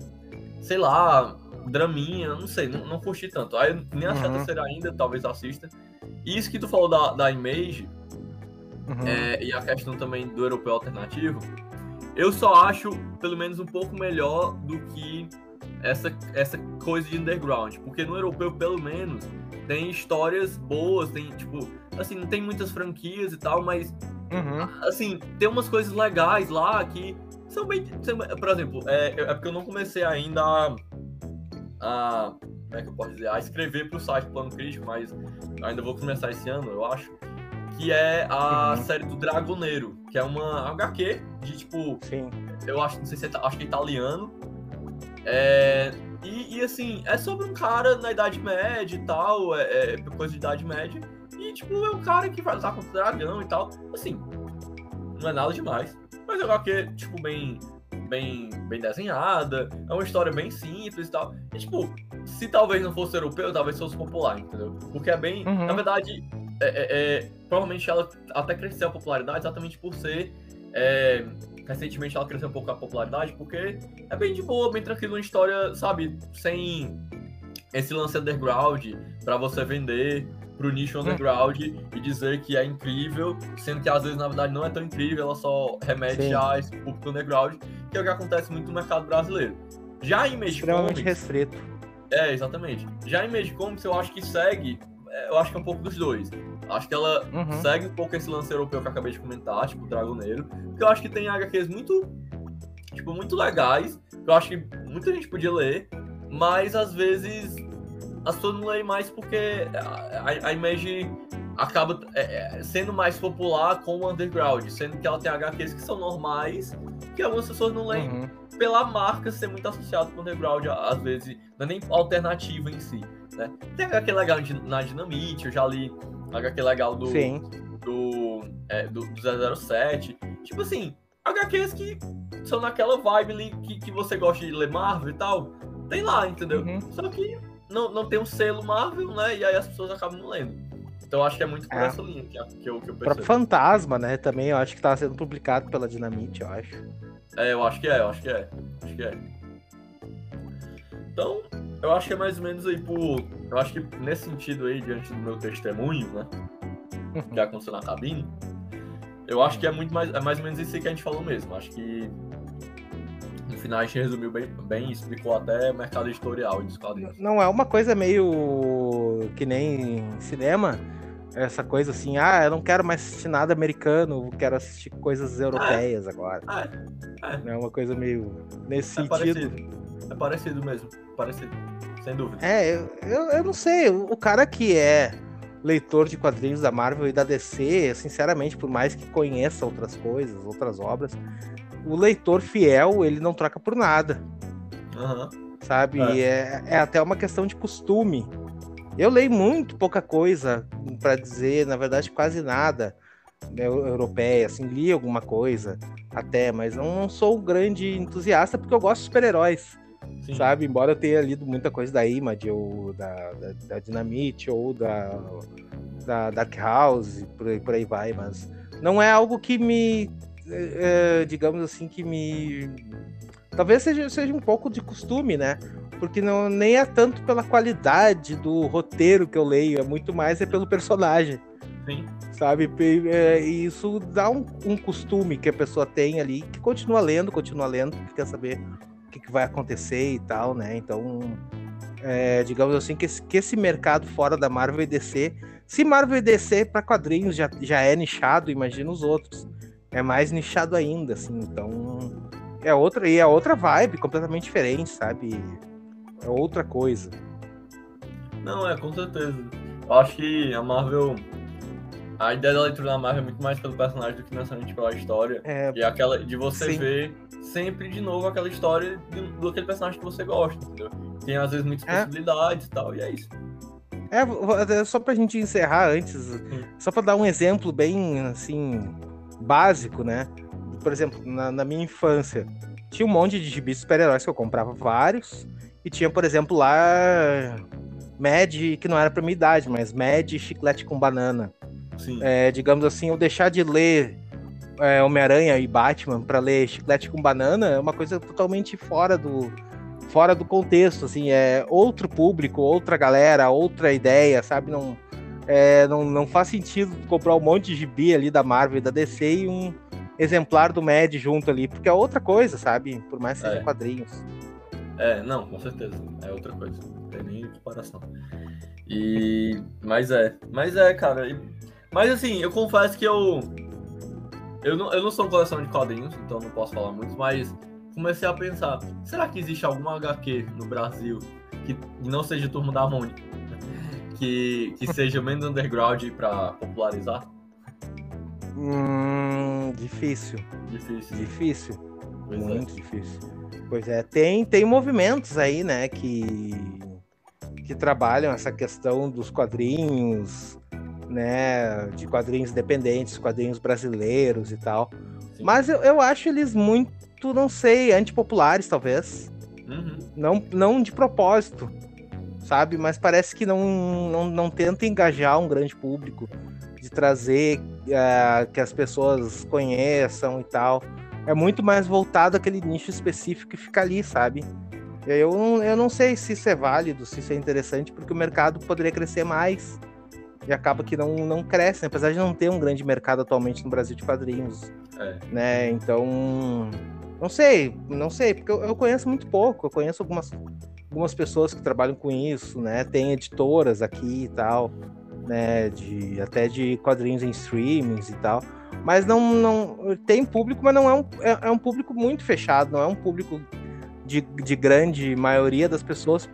Sei lá, draminha, não sei, não, não curti tanto. Aí nem achei uhum. a terceira ainda, talvez assista. E isso que tu falou da, da Image, uhum. é, e a questão também do europeu alternativo, eu só acho, pelo menos, um pouco melhor do que essa, essa coisa de underground. Porque no europeu, pelo menos, tem histórias boas, tem, tipo, assim, não tem muitas franquias e tal, mas, uhum. assim, tem umas coisas legais lá que são bem. Por exemplo, é, é porque eu não comecei ainda a. a como é que eu posso dizer, a escrever para o site Plano Crítico, mas ainda vou começar esse ano, eu acho, que é a uhum. série do Dragoneiro, que é uma HQ de tipo, Sim. eu acho, não sei se é, acho que é italiano, é, e, e, assim, é sobre um cara na Idade Média e tal, é, é coisa de Idade Média, e tipo, é um cara que vai lutar contra o dragão e tal, assim, não é nada demais, mas é uma HQ, tipo, bem bem, bem desenhada, é uma história bem simples e tal. E, tipo, se talvez não fosse europeu, talvez fosse popular, entendeu? Porque é bem. Uhum. Na verdade, é, é, é, provavelmente ela até cresceu a popularidade exatamente por ser. É, recentemente ela cresceu um pouco a popularidade, porque é bem de boa, bem tranquilo, uma história, sabe, sem esse lance underground para você vender pro nicho underground hum. e dizer que é incrível, sendo que às vezes na verdade não é tão incrível, ela só remete Sim. a esse público underground, que é o que acontece muito no mercado brasileiro. Já em Image Extremamente Comics, restrito. É, exatamente. Já em Image Comics eu acho que segue eu acho que é um pouco dos dois. Acho que ela Uhum. segue um pouco esse lance europeu que eu acabei de comentar, tipo o Dragoneiro. Porque eu acho que tem HQs muito, tipo, muito legais. Que eu acho que muita gente podia ler, mas às vezes as pessoas não leem mais porque a, a- Image acaba é, é, sendo mais popular com o underground, sendo que ela tem HQs que são normais, que algumas pessoas não leem Uhum. pela marca ser muito associado com o underground, às vezes, não é nem alternativa em si, né? Tem HQ legal na Dinamite, eu já li HQ legal do, Sim. do, é, do, do 007. Tipo assim, HQs que são naquela vibe ali que, que você gosta de ler Marvel e tal, tem lá, entendeu? Uhum. Só que não, não tem um selo Marvel, né? E aí as pessoas acabam não lendo. Então eu acho que é muito por É. essa linha que, que, eu, que eu O próprio percebo. Fantasma, né? Também eu acho que tá sendo publicado pela Dinamite, eu acho. É, eu acho que é, eu acho que é. Acho que é. Então, eu acho que é mais ou menos aí por. Eu acho que nesse sentido aí, diante do meu testemunho, né? Que aconteceu na cabine, eu acho que é muito mais. É mais ou menos isso aí que a gente falou mesmo. Acho que. Final a gente resumiu bem, bem explicou até mercado editorial e dos quadrinhos. Não é uma coisa meio que nem cinema, essa coisa assim, ah, eu não quero mais assistir nada americano, quero assistir coisas europeias agora. É, é. Não é uma coisa meio nesse É sentido. parecido. É parecido mesmo. Parecido. Sem dúvida. É, eu, eu, eu não sei, o cara que é leitor de quadrinhos da Marvel e da DC, sinceramente, por mais que conheça outras coisas, outras obras, o leitor fiel, ele não troca por nada. Aham. sabe? É. É. É, até uma questão de costume. Eu leio muito pouca coisa, para dizer, na verdade, quase nada né, eu- europeia, assim, li alguma coisa até, mas não, não sou um grande entusiasta porque eu gosto de super-heróis, Sim. sabe? Embora eu tenha lido muita coisa da Image, ou da, da, da Dynamite, ou da, da Dark House, por aí, por aí vai, mas não é algo que me, eh, eh, digamos assim, que me Talvez seja, seja um pouco de costume, né? Porque não, nem é tanto pela qualidade do roteiro que eu leio, é muito mais é pelo personagem, Sim. sabe? É, E isso dá um, um costume que a pessoa tem ali, que continua lendo, continua lendo, porque quer saber o que, que vai acontecer e tal, né? Então, é, digamos assim, que esse, que esse mercado fora da Marvel e DC, se Marvel e DC para quadrinhos já, já é nichado, imagina os outros. É mais nichado ainda, assim, então é outra e é outra vibe completamente diferente, sabe? É outra coisa. Não, é, com certeza. Eu acho que a Marvel. A ideia da leitura da Marvel é muito mais pelo personagem do que necessariamente pela história. É, E aquela de você Sim. ver sempre de novo aquela história do, do aquele personagem que você gosta, entendeu? Tem às vezes muitas É. possibilidades e tal, e é isso. é, é só pra gente encerrar antes, só pra dar um exemplo bem assim básico, né? Por exemplo, na, na minha infância, tinha um monte de gibis super-heróis que eu comprava vários, e tinha, por exemplo, lá Mad, que não era pra minha idade, mas Mad e Chiclete com Banana. Sim. é, digamos assim, eu deixar de ler é, Homem-Aranha e Batman para ler Chiclete com Banana é uma coisa totalmente fora do fora do contexto, assim, é outro público, outra galera, outra ideia, sabe? Não, é, não, não faz sentido comprar um monte de gibi ali da Marvel e da DC e um exemplar do Mad junto ali, porque é outra coisa, sabe? Por mais que seja É. quadrinhos. É, não, com certeza. É outra coisa. Não tem nem comparação. E. Mas é. Mas é, cara. e- Mas assim, eu confesso que eu. Eu não, eu não sou um colecionador de quadrinhos, então não posso falar muito, mas comecei a pensar: será que existe alguma HQ no Brasil que não seja Turma da Mônica? Que, que seja menos underground pra popularizar? Hum, difícil, Difícil. difícil. Pois é. Muito difícil. Pois é, tem, tem movimentos aí, né, que, que trabalham essa questão dos quadrinhos, né, de quadrinhos independentes, quadrinhos brasileiros e tal. Sim. Mas eu, eu acho eles muito, não sei, antipopulares, talvez. Uhum. Não, não de propósito, sabe? Mas parece que não, não, não tenta engajar um grande público, de trazer ah, que as pessoas conheçam e tal. É muito mais voltado àquele nicho específico que fica ali, sabe? Eu, eu não sei se isso é válido, se isso é interessante, porque o mercado poderia crescer mais. E acaba que não, não cresce, né? apesar de não ter um grande mercado atualmente no Brasil de quadrinhos É. né? Então, não sei, não sei, porque eu, eu conheço muito pouco. Eu conheço algumas, algumas pessoas que trabalham com isso, né? Tem editoras aqui e tal. né? De, até de quadrinhos em streamings e tal. Mas não, não tem público, mas não é um, é, é um público muito fechado, não é um público de, de grande maioria das pessoas,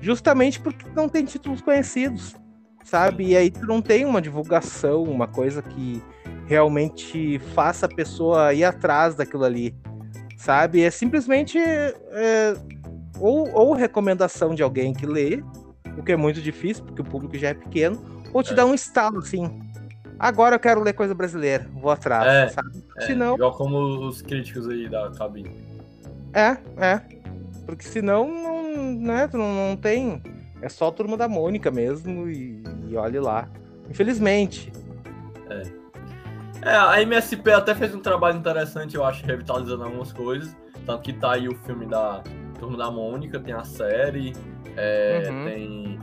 justamente porque não tem títulos conhecidos, sabe? E aí tu não tem uma divulgação, uma coisa que realmente faça a pessoa ir atrás daquilo ali, sabe? É simplesmente é, ou, ou recomendação de alguém que lê, o que é muito difícil, porque o público já é pequeno, ou te é. dá um estalo assim. Agora eu quero ler coisa brasileira, vou atrás, é, sabe? É, senão... Igual como os críticos aí da cabine. É, é. Porque senão não, né, não, não tem. É só a turma da Mônica mesmo e, e olhe lá. Infelizmente. É. É, a MSP até fez um trabalho interessante, eu acho, revitalizando algumas coisas. Tanto que tá aí o filme da Turma da Mônica, tem a série, é, uhum. tem.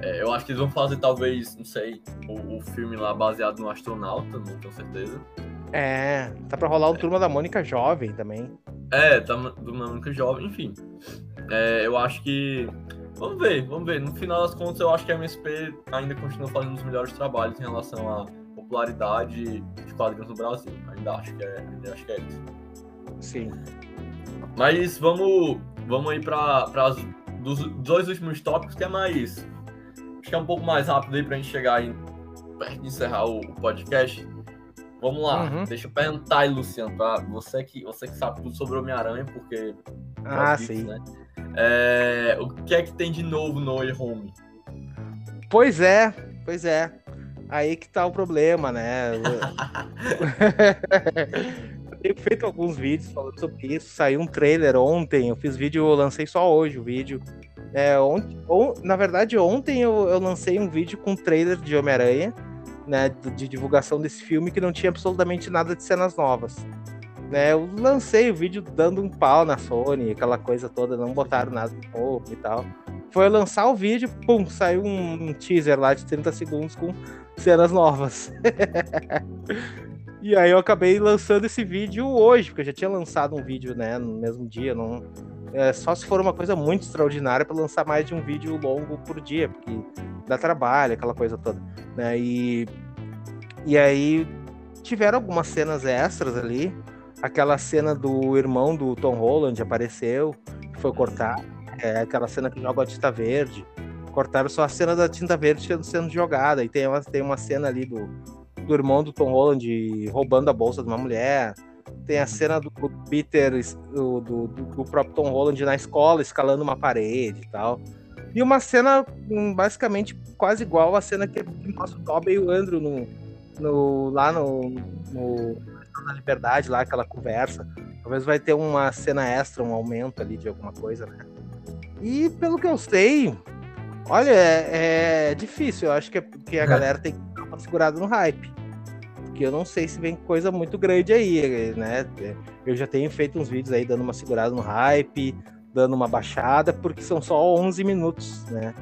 É, eu acho que eles vão fazer, talvez, não sei, o, o, filme lá baseado no astronauta, não tenho certeza. É, tá pra rolar o é. Turma da Mônica jovem também. É, tá Turma da Mônica jovem, enfim. É, eu acho que. Vamos ver, vamos ver. No final das contas, eu acho que a MSP ainda continua fazendo os melhores trabalhos em relação à popularidade de quadrinhos no Brasil. Ainda acho que é, ainda acho que é isso. Sim. Mas vamos, vamos aí para dos dois últimos tópicos, que é mais. Acho que é um pouco mais rápido aí pra gente chegar em, perto de encerrar o, o podcast. Vamos lá, uhum. deixa eu perguntar aí, Luciano, tá? Você que, você que sabe tudo sobre Homem-Aranha, porque. Ah, sim. Né? É, o que é que tem de novo no Way Home? Pois é, pois é. Aí que tá o problema, né? <laughs> <laughs> tenho feito alguns vídeos falando sobre isso. Saiu um trailer ontem, eu fiz vídeo, eu lancei só hoje o vídeo. É, ou, na verdade, ontem eu, eu lancei um vídeo com trailer de Homem-Aranha, né, de divulgação desse filme que não tinha absolutamente nada de cenas novas. Né, eu lancei o vídeo dando um pau na Sony, aquela coisa toda, não botaram nada novo e tal. Foi lançar o vídeo, pum, saiu um teaser lá de 30 segundos com cenas novas. <laughs> E aí eu acabei lançando esse vídeo hoje, porque eu já tinha lançado um vídeo, né, no mesmo dia, não é, só se for uma coisa muito extraordinária para lançar mais de um vídeo longo por dia, porque dá trabalho, aquela coisa toda, né? E e aí tiveram algumas cenas extras ali, aquela cena do irmão do Tom Holland apareceu, que foi cortar, é aquela cena que joga a tinta verde. Cortaram só a cena da tinta verde sendo, sendo jogada. E tem uma, tem uma cena ali do, do irmão do Tom Holland roubando a bolsa de uma mulher. Tem a cena do, Peter, do, do, do, próprio Tom Holland na escola, escalando uma parede e tal. E uma cena hum, basicamente quase igual à cena que mostra o Toby e o Andrew no, no, lá no, no na Liberdade, lá aquela conversa. Talvez vai ter uma cena extra, um aumento ali de alguma coisa, né? E pelo que eu sei, olha, é, é difícil. Eu acho que, que a é. galera tem que dar uma segurada no hype porque eu não sei se vem coisa muito grande aí, né? Eu já tenho feito uns vídeos aí dando uma segurada no hype, dando uma baixada, porque são só 11 minutos, né?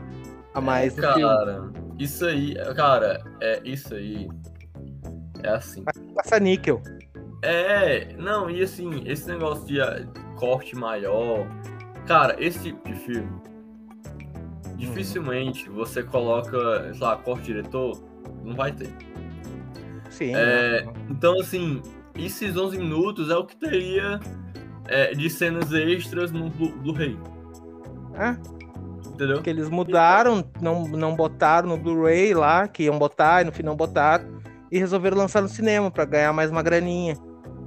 A mais é, cara, isso aí, cara, é isso aí. É assim. Passa níquel. É, não, e assim, esse negócio de ah, corte maior. Cara, esse tipo de filme. Dificilmente uhum. você coloca, sei lá, corte diretor, não vai ter. Sim. É, né? Então, assim, esses 11 minutos é o que teria é, de cenas extras no Blu-ray. É. Entendeu? Que eles mudaram, não, não botaram no Blu-ray lá, que iam botar, e no final botaram, e resolveram lançar no cinema para ganhar mais uma graninha.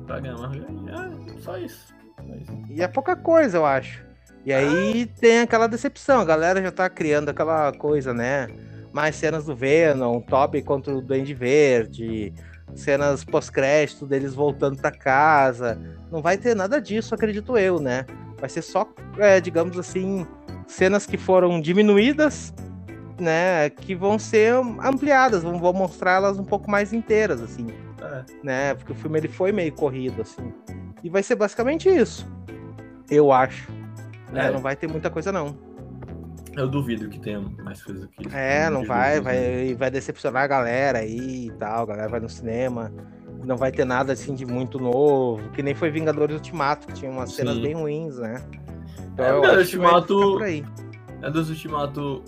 Pra ganhar mais graninha, é, só isso. Só isso. E é pouca coisa, eu acho. E aí ah. tem aquela decepção, a galera já tá criando aquela coisa, né? Mais cenas do Venom, Toby contra o Duende Verde, cenas pós-crédito deles voltando para casa. Não vai ter nada disso, acredito eu, né? Vai ser só, é, digamos assim, cenas que foram diminuídas, né? Que vão ser ampliadas, vão, vão mostrar elas um pouco mais inteiras, assim. É. Né? Porque o filme ele foi meio corrido, assim. E vai ser basicamente isso. Eu acho. Né? É. Não vai ter muita coisa, não. Eu duvido que tenha mais coisas aqui. É, não vai, vai, vai decepcionar a galera aí e tal, a galera vai no cinema. Não vai ter nada assim de muito novo, que nem foi Vingadores Ultimato, que tinha umas Sim. cenas bem ruins, né? Então, é, o Ultimato. É dos Ultimato.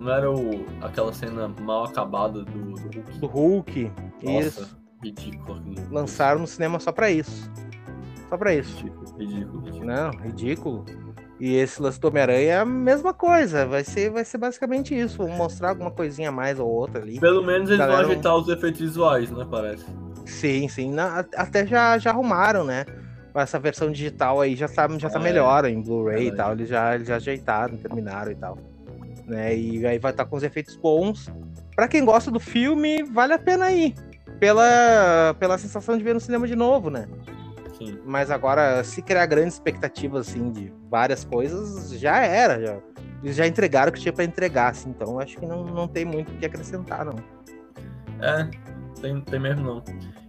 não era o, aquela cena mal acabada do, do Hulk? Do Hulk. Nossa, Isso. ridículo. Lançaram no cinema só pra isso. Só pra isso. Ridículo, ridículo, ridículo. Não, ridículo. E esse lance do Homem-Aranha é a mesma coisa. Vai ser, vai ser basicamente isso. Vão mostrar alguma coisinha a mais ou outra ali. Pelo menos eles Galera, vão ajeitar os efeitos visuais, né? Parece. Sim, sim. Na- até já, já arrumaram, né? Essa versão digital aí já tá, já tá É, melhor em Blu-ray e verdade. tal. Eles já, eles já ajeitaram, terminaram e tal. Né? E aí vai estar com os efeitos bons. Pra quem gosta do filme, vale a pena ir. Pela, pela sensação de ver no cinema de novo, né? Sim. Mas agora, se criar grandes expectativas, assim, de várias coisas, já era. Já. Eles já entregaram o que tinha pra entregar, assim. Então, acho que não, não tem muito o que acrescentar, não. É, tem, tem mesmo não.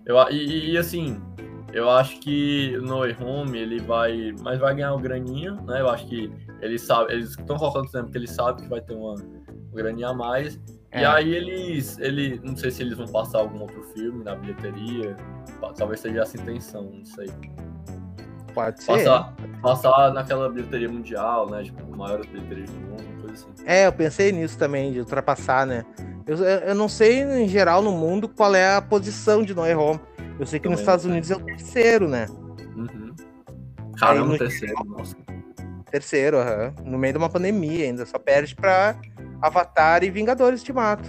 Eu, e, e, assim, eu acho que no Home ele vai. Mas vai ganhar uma graninha, né? Eu acho que eles sabem. Eles estão colocando tempo porque eles sabem que vai ter uma, uma graninha a mais. E É. aí eles. Ele, não sei se eles vão passar algum outro filme na bilheteria. Talvez seja essa intenção, não sei. Pode ser. Passar, passar naquela bilheteria mundial, né? Tipo, maiores bilheterias do mundo, coisa assim. É, eu pensei nisso também, de ultrapassar, né? Eu, eu não sei, em geral, no mundo, qual é a posição de No Way Home. Eu sei que nos Também Estados não Unidos é o terceiro, né? Uhum. Caramba, no- terceiro, nossa. Terceiro, aham. No meio de uma pandemia ainda. Só perde pra Avatar e Vingadores Ultimato.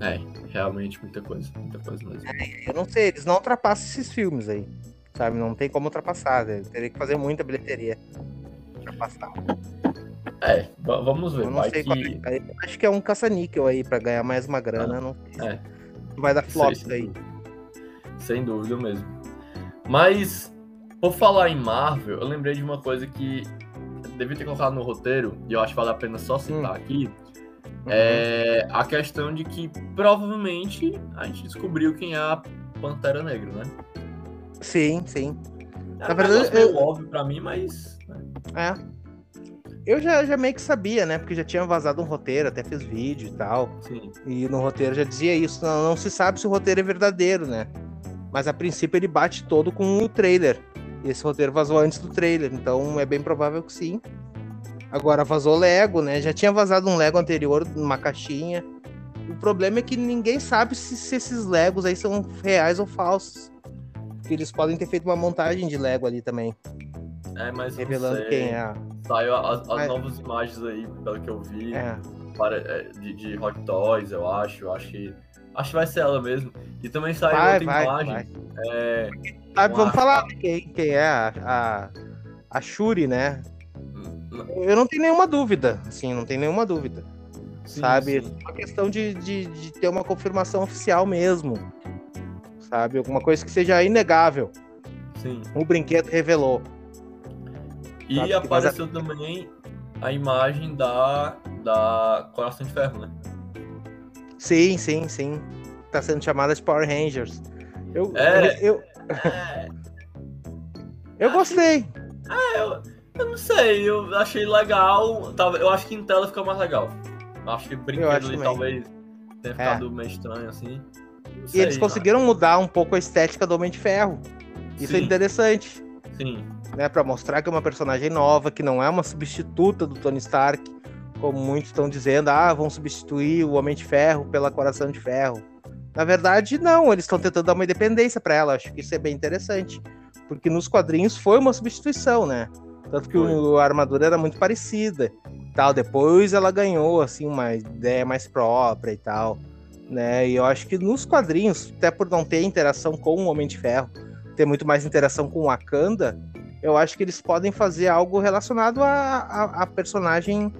É, realmente muita coisa, muita coisa mesmo. Eu não sei, eles não ultrapassam esses filmes aí. Sabe? Não tem como ultrapassar. né? Teria que fazer muita bilheteria. pra Ultrapassar. É, va- vamos ver. Eu não sei que... é. Acho que é um caça-níquel aí pra ganhar mais uma grana. não sei. é. Não vai dar flop Sei. Sem dúvida mesmo. Mas, por falar em Marvel, eu lembrei de uma coisa que devia ter colocado no roteiro, e eu acho que vale a pena só citar Hum. aqui. É a questão de que provavelmente a gente descobriu quem é a Pantera Negra, né? Sim, sim. É Na verdade, eu- óbvio pra mim, mas... né? É. Eu já, já meio que sabia, né? Porque já tinha vazado um roteiro, até fiz vídeo e tal. Sim, E no roteiro já dizia isso. Não, não se sabe se o roteiro é verdadeiro, né? Mas a princípio ele bate todo com o trailer. E esse roteiro vazou antes do trailer, então é bem provável que sim. Agora vazou Lego, né? Já tinha vazado um Lego anterior numa caixinha. O problema é que ninguém sabe se, se esses Legos aí são reais ou falsos. Porque eles podem ter feito uma montagem de Lego ali também, é, mas revelando quem é. Saiu as, as novas imagens aí, pelo que eu vi. É. para- é, de, de Hot Toys, eu acho. Eu acho que. Acho que vai ser ela mesmo. E também saiu Vai, outra vai, imagem. vai. É, com vamos a- falar quem, quem é a, a, a Shuri, né? Eu não tenho nenhuma dúvida, assim, não tenho nenhuma dúvida. sim, sabe? sim. É uma questão de, de, de ter uma confirmação oficial mesmo. Sabe? Alguma coisa que seja inegável. sim. O brinquedo revelou. E Sabe, apareceu também a imagem da, da Coração de Ferro, né? Sim, sim, sim. Tá sendo chamada de Power Rangers. Eu, É. eu, <laughs> É, eu gostei. eu, eu não sei, eu achei legal. Eu acho que em tela fica mais legal. Acho que brinquedo acho ali talvez tenha ficado meio estranho assim. Não E sei, eles conseguiram mudar um pouco a estética do Homem de Ferro. Isso é Sim. interessante. Sim, né, para mostrar que é uma personagem nova, que não é uma substituta do Tony Stark, como muitos estão dizendo, ah, vão substituir o Homem de Ferro pela Coração de Ferro. Na verdade, não, eles estão tentando dar uma independência para ela, acho que isso é bem interessante, porque nos quadrinhos foi uma substituição, né? Tanto que o- a armadura era muito parecida, tal. Depois ela ganhou assim uma ideia mais própria e tal, né? E eu acho que nos quadrinhos, até por não ter interação com o Homem de Ferro, ter muito mais interação com o Wakanda, eu acho que eles podem fazer algo relacionado a, a, a personagem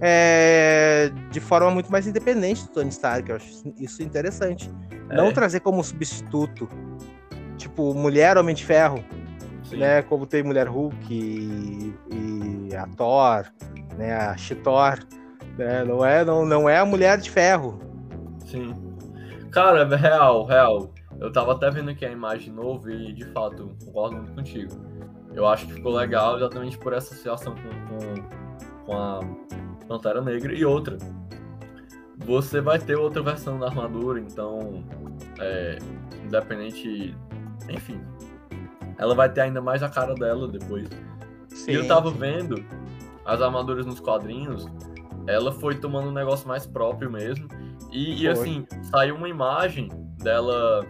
é, de forma muito mais independente do Tony Stark. Eu acho isso interessante. Não É. trazer como substituto, tipo, mulher Homem de Ferro, sim. né? Como tem Mulher Hulk e, e a Thor, né? A She-Thor, né? Não é, não, não é a Mulher de Ferro. Sim. Cara, real, real. Eu tava até vendo aqui a imagem nova e, de fato, concordo muito contigo. Eu acho que ficou legal exatamente por essa associação com, com, com a Pantera Negra. E outra, você vai ter outra versão da armadura, então, é, independente... Enfim, ela vai ter ainda mais a cara dela depois. Sim, e eu tava sim. vendo as armaduras nos quadrinhos ela foi tomando um negócio mais próprio mesmo. E, e assim, saiu uma imagem dela,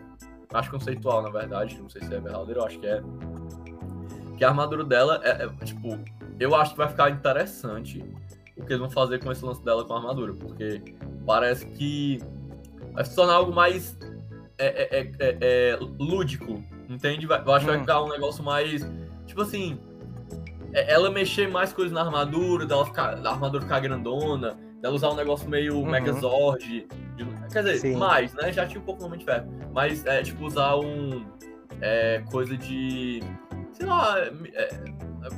acho conceitual, na verdade, não sei se é verdadeiro, eu acho que é. Que a armadura dela é, é, tipo, eu acho que vai ficar interessante o que eles vão fazer com esse lance dela com a armadura, porque parece que vai se tornar algo mais é, é, é, é, é, lúdico, entende? Eu acho que vai Hum. ficar um negócio mais, tipo assim, é- ela mexer mais coisas na armadura, dela ficar, da armadura ficar grandona, dela usar um negócio meio Uhum. Megazord, de- quer dizer, Sim. mais, né? Já tinha um pouco no Homem de Ferro, mas é tipo usar um é, coisa de, sei lá, é,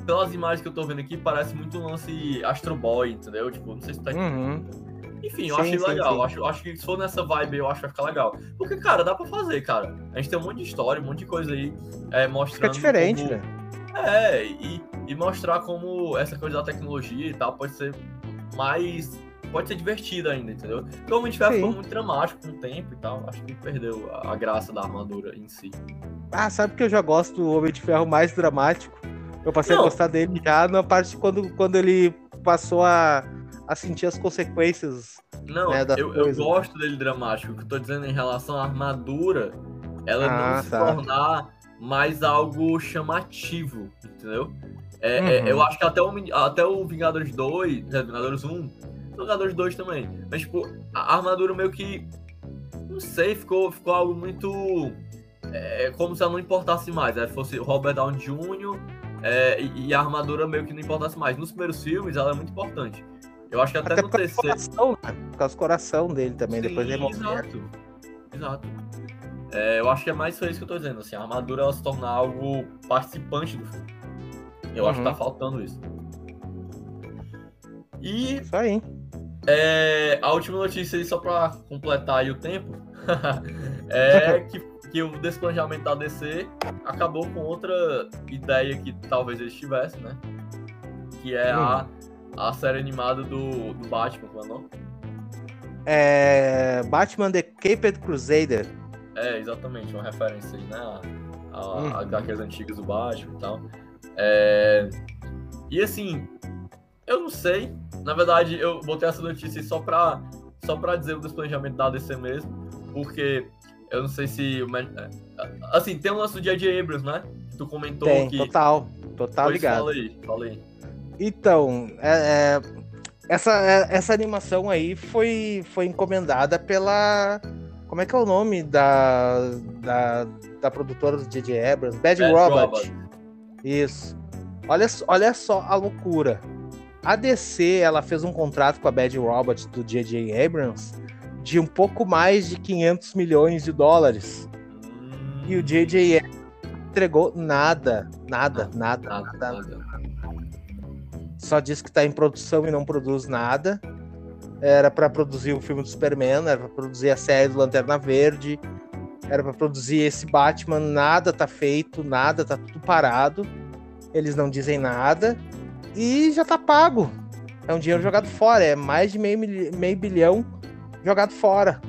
pelas imagens que eu tô vendo aqui, parece muito um lance Astro Boy, entendeu? Tipo, não sei se tá Uhum. Enfim, eu Sim, achei sim, legal. sim. Acho, acho que se for nessa vibe, eu acho que vai ficar legal. Porque, cara, dá pra fazer, cara. A gente tem um monte de história, um monte de coisa aí é, mostrando. Fica diferente, como- né? É, e, e mostrar como essa coisa da tecnologia e tal pode ser mais. Pode ser divertida ainda, entendeu? Porque o Homem de Ferro Sim. ficou muito dramático com o tempo e tal. Acho que perdeu a, a graça da armadura em si. Ah, sabe que eu já gosto do Homem de Ferro mais dramático? Eu passei Não. a gostar dele já na parte quando, quando ele passou a, a sentir as consequências. Não, né, das eu, eu gosto dele dramático. O que eu tô dizendo em relação à armadura, ela Ah, não se tá. tornar mais algo chamativo, entendeu? É, Uhum. é, eu acho que até o, até o Vingadores 2, é, Vingadores 1, Vingadores 2 também, mas tipo, a armadura meio que, não sei, ficou, ficou algo muito, é, como se ela não importasse mais, né? fosse Robert Downey Jr., é, e, e a armadura meio que não importasse mais. Nos primeiros filmes, ela é muito importante. Eu acho que até, Até no terceiro... coração? Por causa do coração dele também, depois Sim, ele morrer. Exato. Exato. É, eu acho que é mais isso que eu tô dizendo. Assim, a armadura ela se tornar algo participante do filme. Eu acho que Uhum. tá faltando isso. E Isso aí. é, a última notícia aí, só pra completar aí o tempo, <laughs> é <laughs> que, que o desplanejamento da DC acabou com outra ideia que talvez eles tivessem, né? Que é a, a série animada do, do Batman, como é o nome? É... Batman The Caped Crusader. É, exatamente, uma referência aí, né? A, a, HQs antigas do Batman e tal. É, E assim, eu não sei. Na verdade, eu botei essa notícia aí só pra, só pra dizer o desplanejamento da DC mesmo. Porque eu não sei se. o é, Assim, tem o lance do J.J. Abrams, né? Tu comentou Tem, que. total. Total Pois, ligado. Fala aí, fala aí. Então, é- é, essa, é- essa animação aí foi, foi encomendada pela. Como é que é o nome da, da, da produtora do J.J. Abrams? Bad, Bad Robot. Robot. Isso. Olha, só- olha só a loucura. A DC ela fez um contrato com a Bad Robot do J.J. Abrams de um pouco mais de 500 milhões de dólares. E o J.J. entregou nada, nada, nada, Nada, nada, nada. Só diz que tá em produção e não produz nada. Era pra produzir o filme do Superman, era pra produzir a série do Lanterna Verde, era pra produzir esse Batman, nada tá feito, nada, tá tudo parado. Eles não dizem nada e já tá pago. É um dinheiro jogado fora, é mais de meio, meio bilhão jogado fora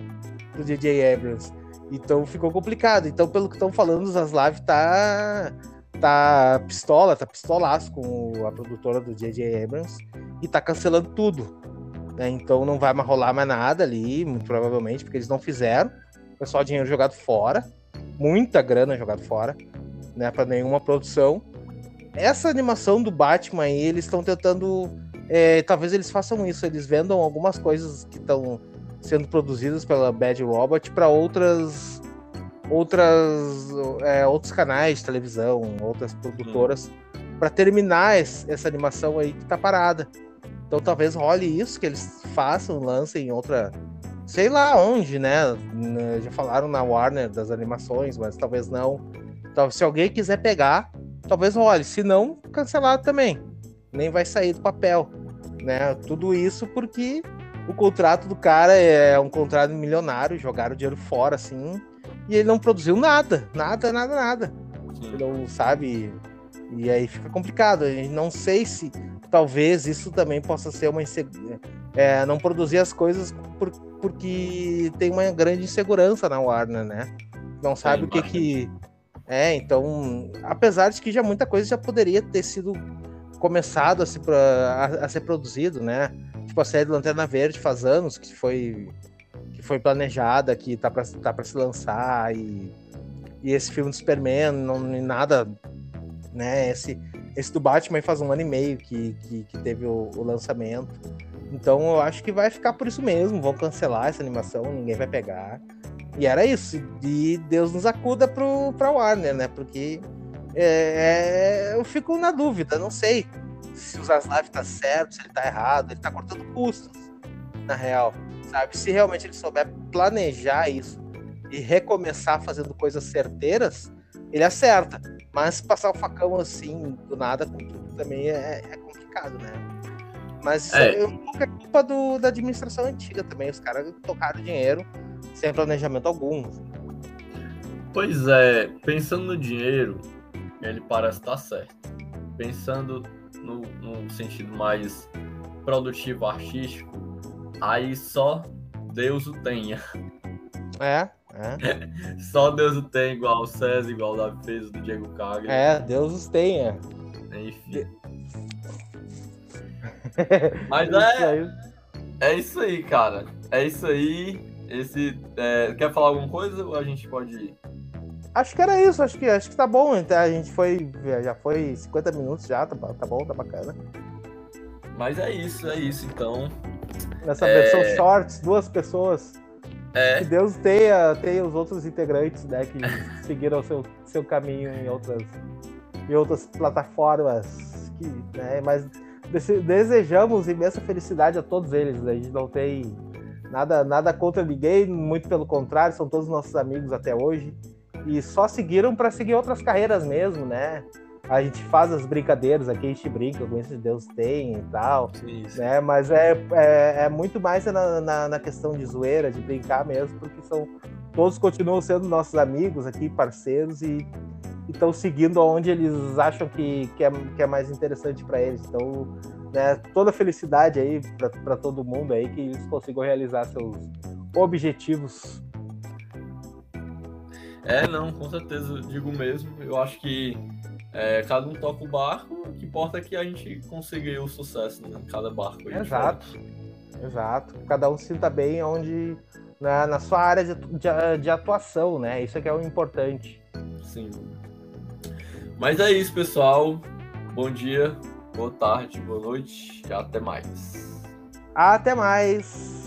do DJ Abrams. Então ficou complicado. Então, pelo que estão falando, os Zaslav tá tá pistola, tá pistolaço com a produtora do J.J. Abrams e tá cancelando tudo. né? Então não vai mais rolar mais nada ali, muito provavelmente, porque eles não fizeram. Foi só dinheiro jogado fora, muita grana jogado fora, né, para nenhuma produção. Essa animação do Batman aí, eles estão tentando, é, talvez eles façam isso, eles vendam algumas coisas que estão sendo produzidas pela Bad Robot para outras outras é, outros canais de televisão, outras produtoras, para terminar esse- essa animação aí que tá parada. Então talvez role isso, que eles façam, lancem em outra. Sei lá onde, né? Né, Já falaram na Warner das animações, mas talvez não. Então, se alguém quiser pegar, talvez role. Se não, cancelar também. Nem vai sair do papel. Né? Tudo isso porque o contrato do cara é um contrato milionário, jogaram o dinheiro fora, assim, e ele não produziu nada, nada, nada, nada. Sim. Ele não sabe. E aí fica complicado. Eu não sei se talvez isso também possa ser uma insegurança. não produzir as coisas por- porque tem uma grande insegurança na Warner, né? Não sabe o que que. É, então, apesar de que já muita coisa já poderia ter sido começado a, se, a- a ser produzido, né? Tipo, a série do Lanterna Verde faz anos que foi, foi planejada, que tá pra, tá pra se lançar, e, e esse filme do Superman, não nada, né? Esse, esse do Batman faz um ano e meio que, que, que teve o, o, lançamento. Então eu acho que vai ficar por isso mesmo. Vão cancelar essa animação, ninguém vai pegar. E era isso. E Deus nos acuda pro, pra Warner, né? Porque é, é, eu fico na dúvida, não sei se o Zaslav tá certo, se ele tá errado, ele tá cortando custos, na real, sabe? Se realmente ele souber planejar isso e recomeçar fazendo coisas certeiras, ele acerta. Mas passar o facão assim, do nada, com tudo, também é, é complicado, né? Mas é. é um pouco é culpa do, da administração antiga também. Os caras tocaram dinheiro sem planejamento algum. Pois é, pensando no dinheiro, ele parece estar certo. Pensando no, no sentido mais produtivo, artístico, aí só Deus o tenha. É, é. <laughs> Só Deus o tem, igual o César, igual o Davi fez do Diego Caga. É, Deus os tenha. Enfim. <laughs> Mas é. É isso aí, cara. É isso aí. Esse, é, quer falar alguma coisa ou a gente pode ir? Acho que era isso, acho que, acho que tá bom. A gente foi. Já foi 50 minutos já, tá, tá bom, tá bacana. Mas é isso, é isso então. Nessa é... versão shorts, duas pessoas. É. Que Deus tenha, tenha os outros integrantes, né, que seguiram seu, seu caminho em outras, em outras plataformas. Que, né, mas desejamos imensa felicidade a todos eles. Né? A gente não tem nada, nada contra ninguém, muito pelo contrário, são todos nossos amigos até hoje. E só seguiram para seguir outras carreiras mesmo, né? A gente faz as brincadeiras aqui, a gente brinca com isso, Deus tem e tal, né? Mas é, é, é muito mais na, na, na, questão de zoeira, de brincar mesmo, porque são todos continuam sendo nossos amigos aqui, parceiros e estão seguindo aonde eles acham que, que, é, que é mais interessante para eles. Então, né, toda felicidade aí para todo mundo aí que eles consigam realizar seus objetivos. É, não, com certeza, digo mesmo. Eu acho que é, cada um toca o barco, o que importa é que a gente consiga o sucesso em né? cada barco. Exato, exato. Cada um se sinta bem onde, na, na sua área de, de, de, atuação, né? Isso é que é o importante. Sim. Mas é isso, pessoal. Bom dia, boa tarde, boa noite e até mais. Até mais.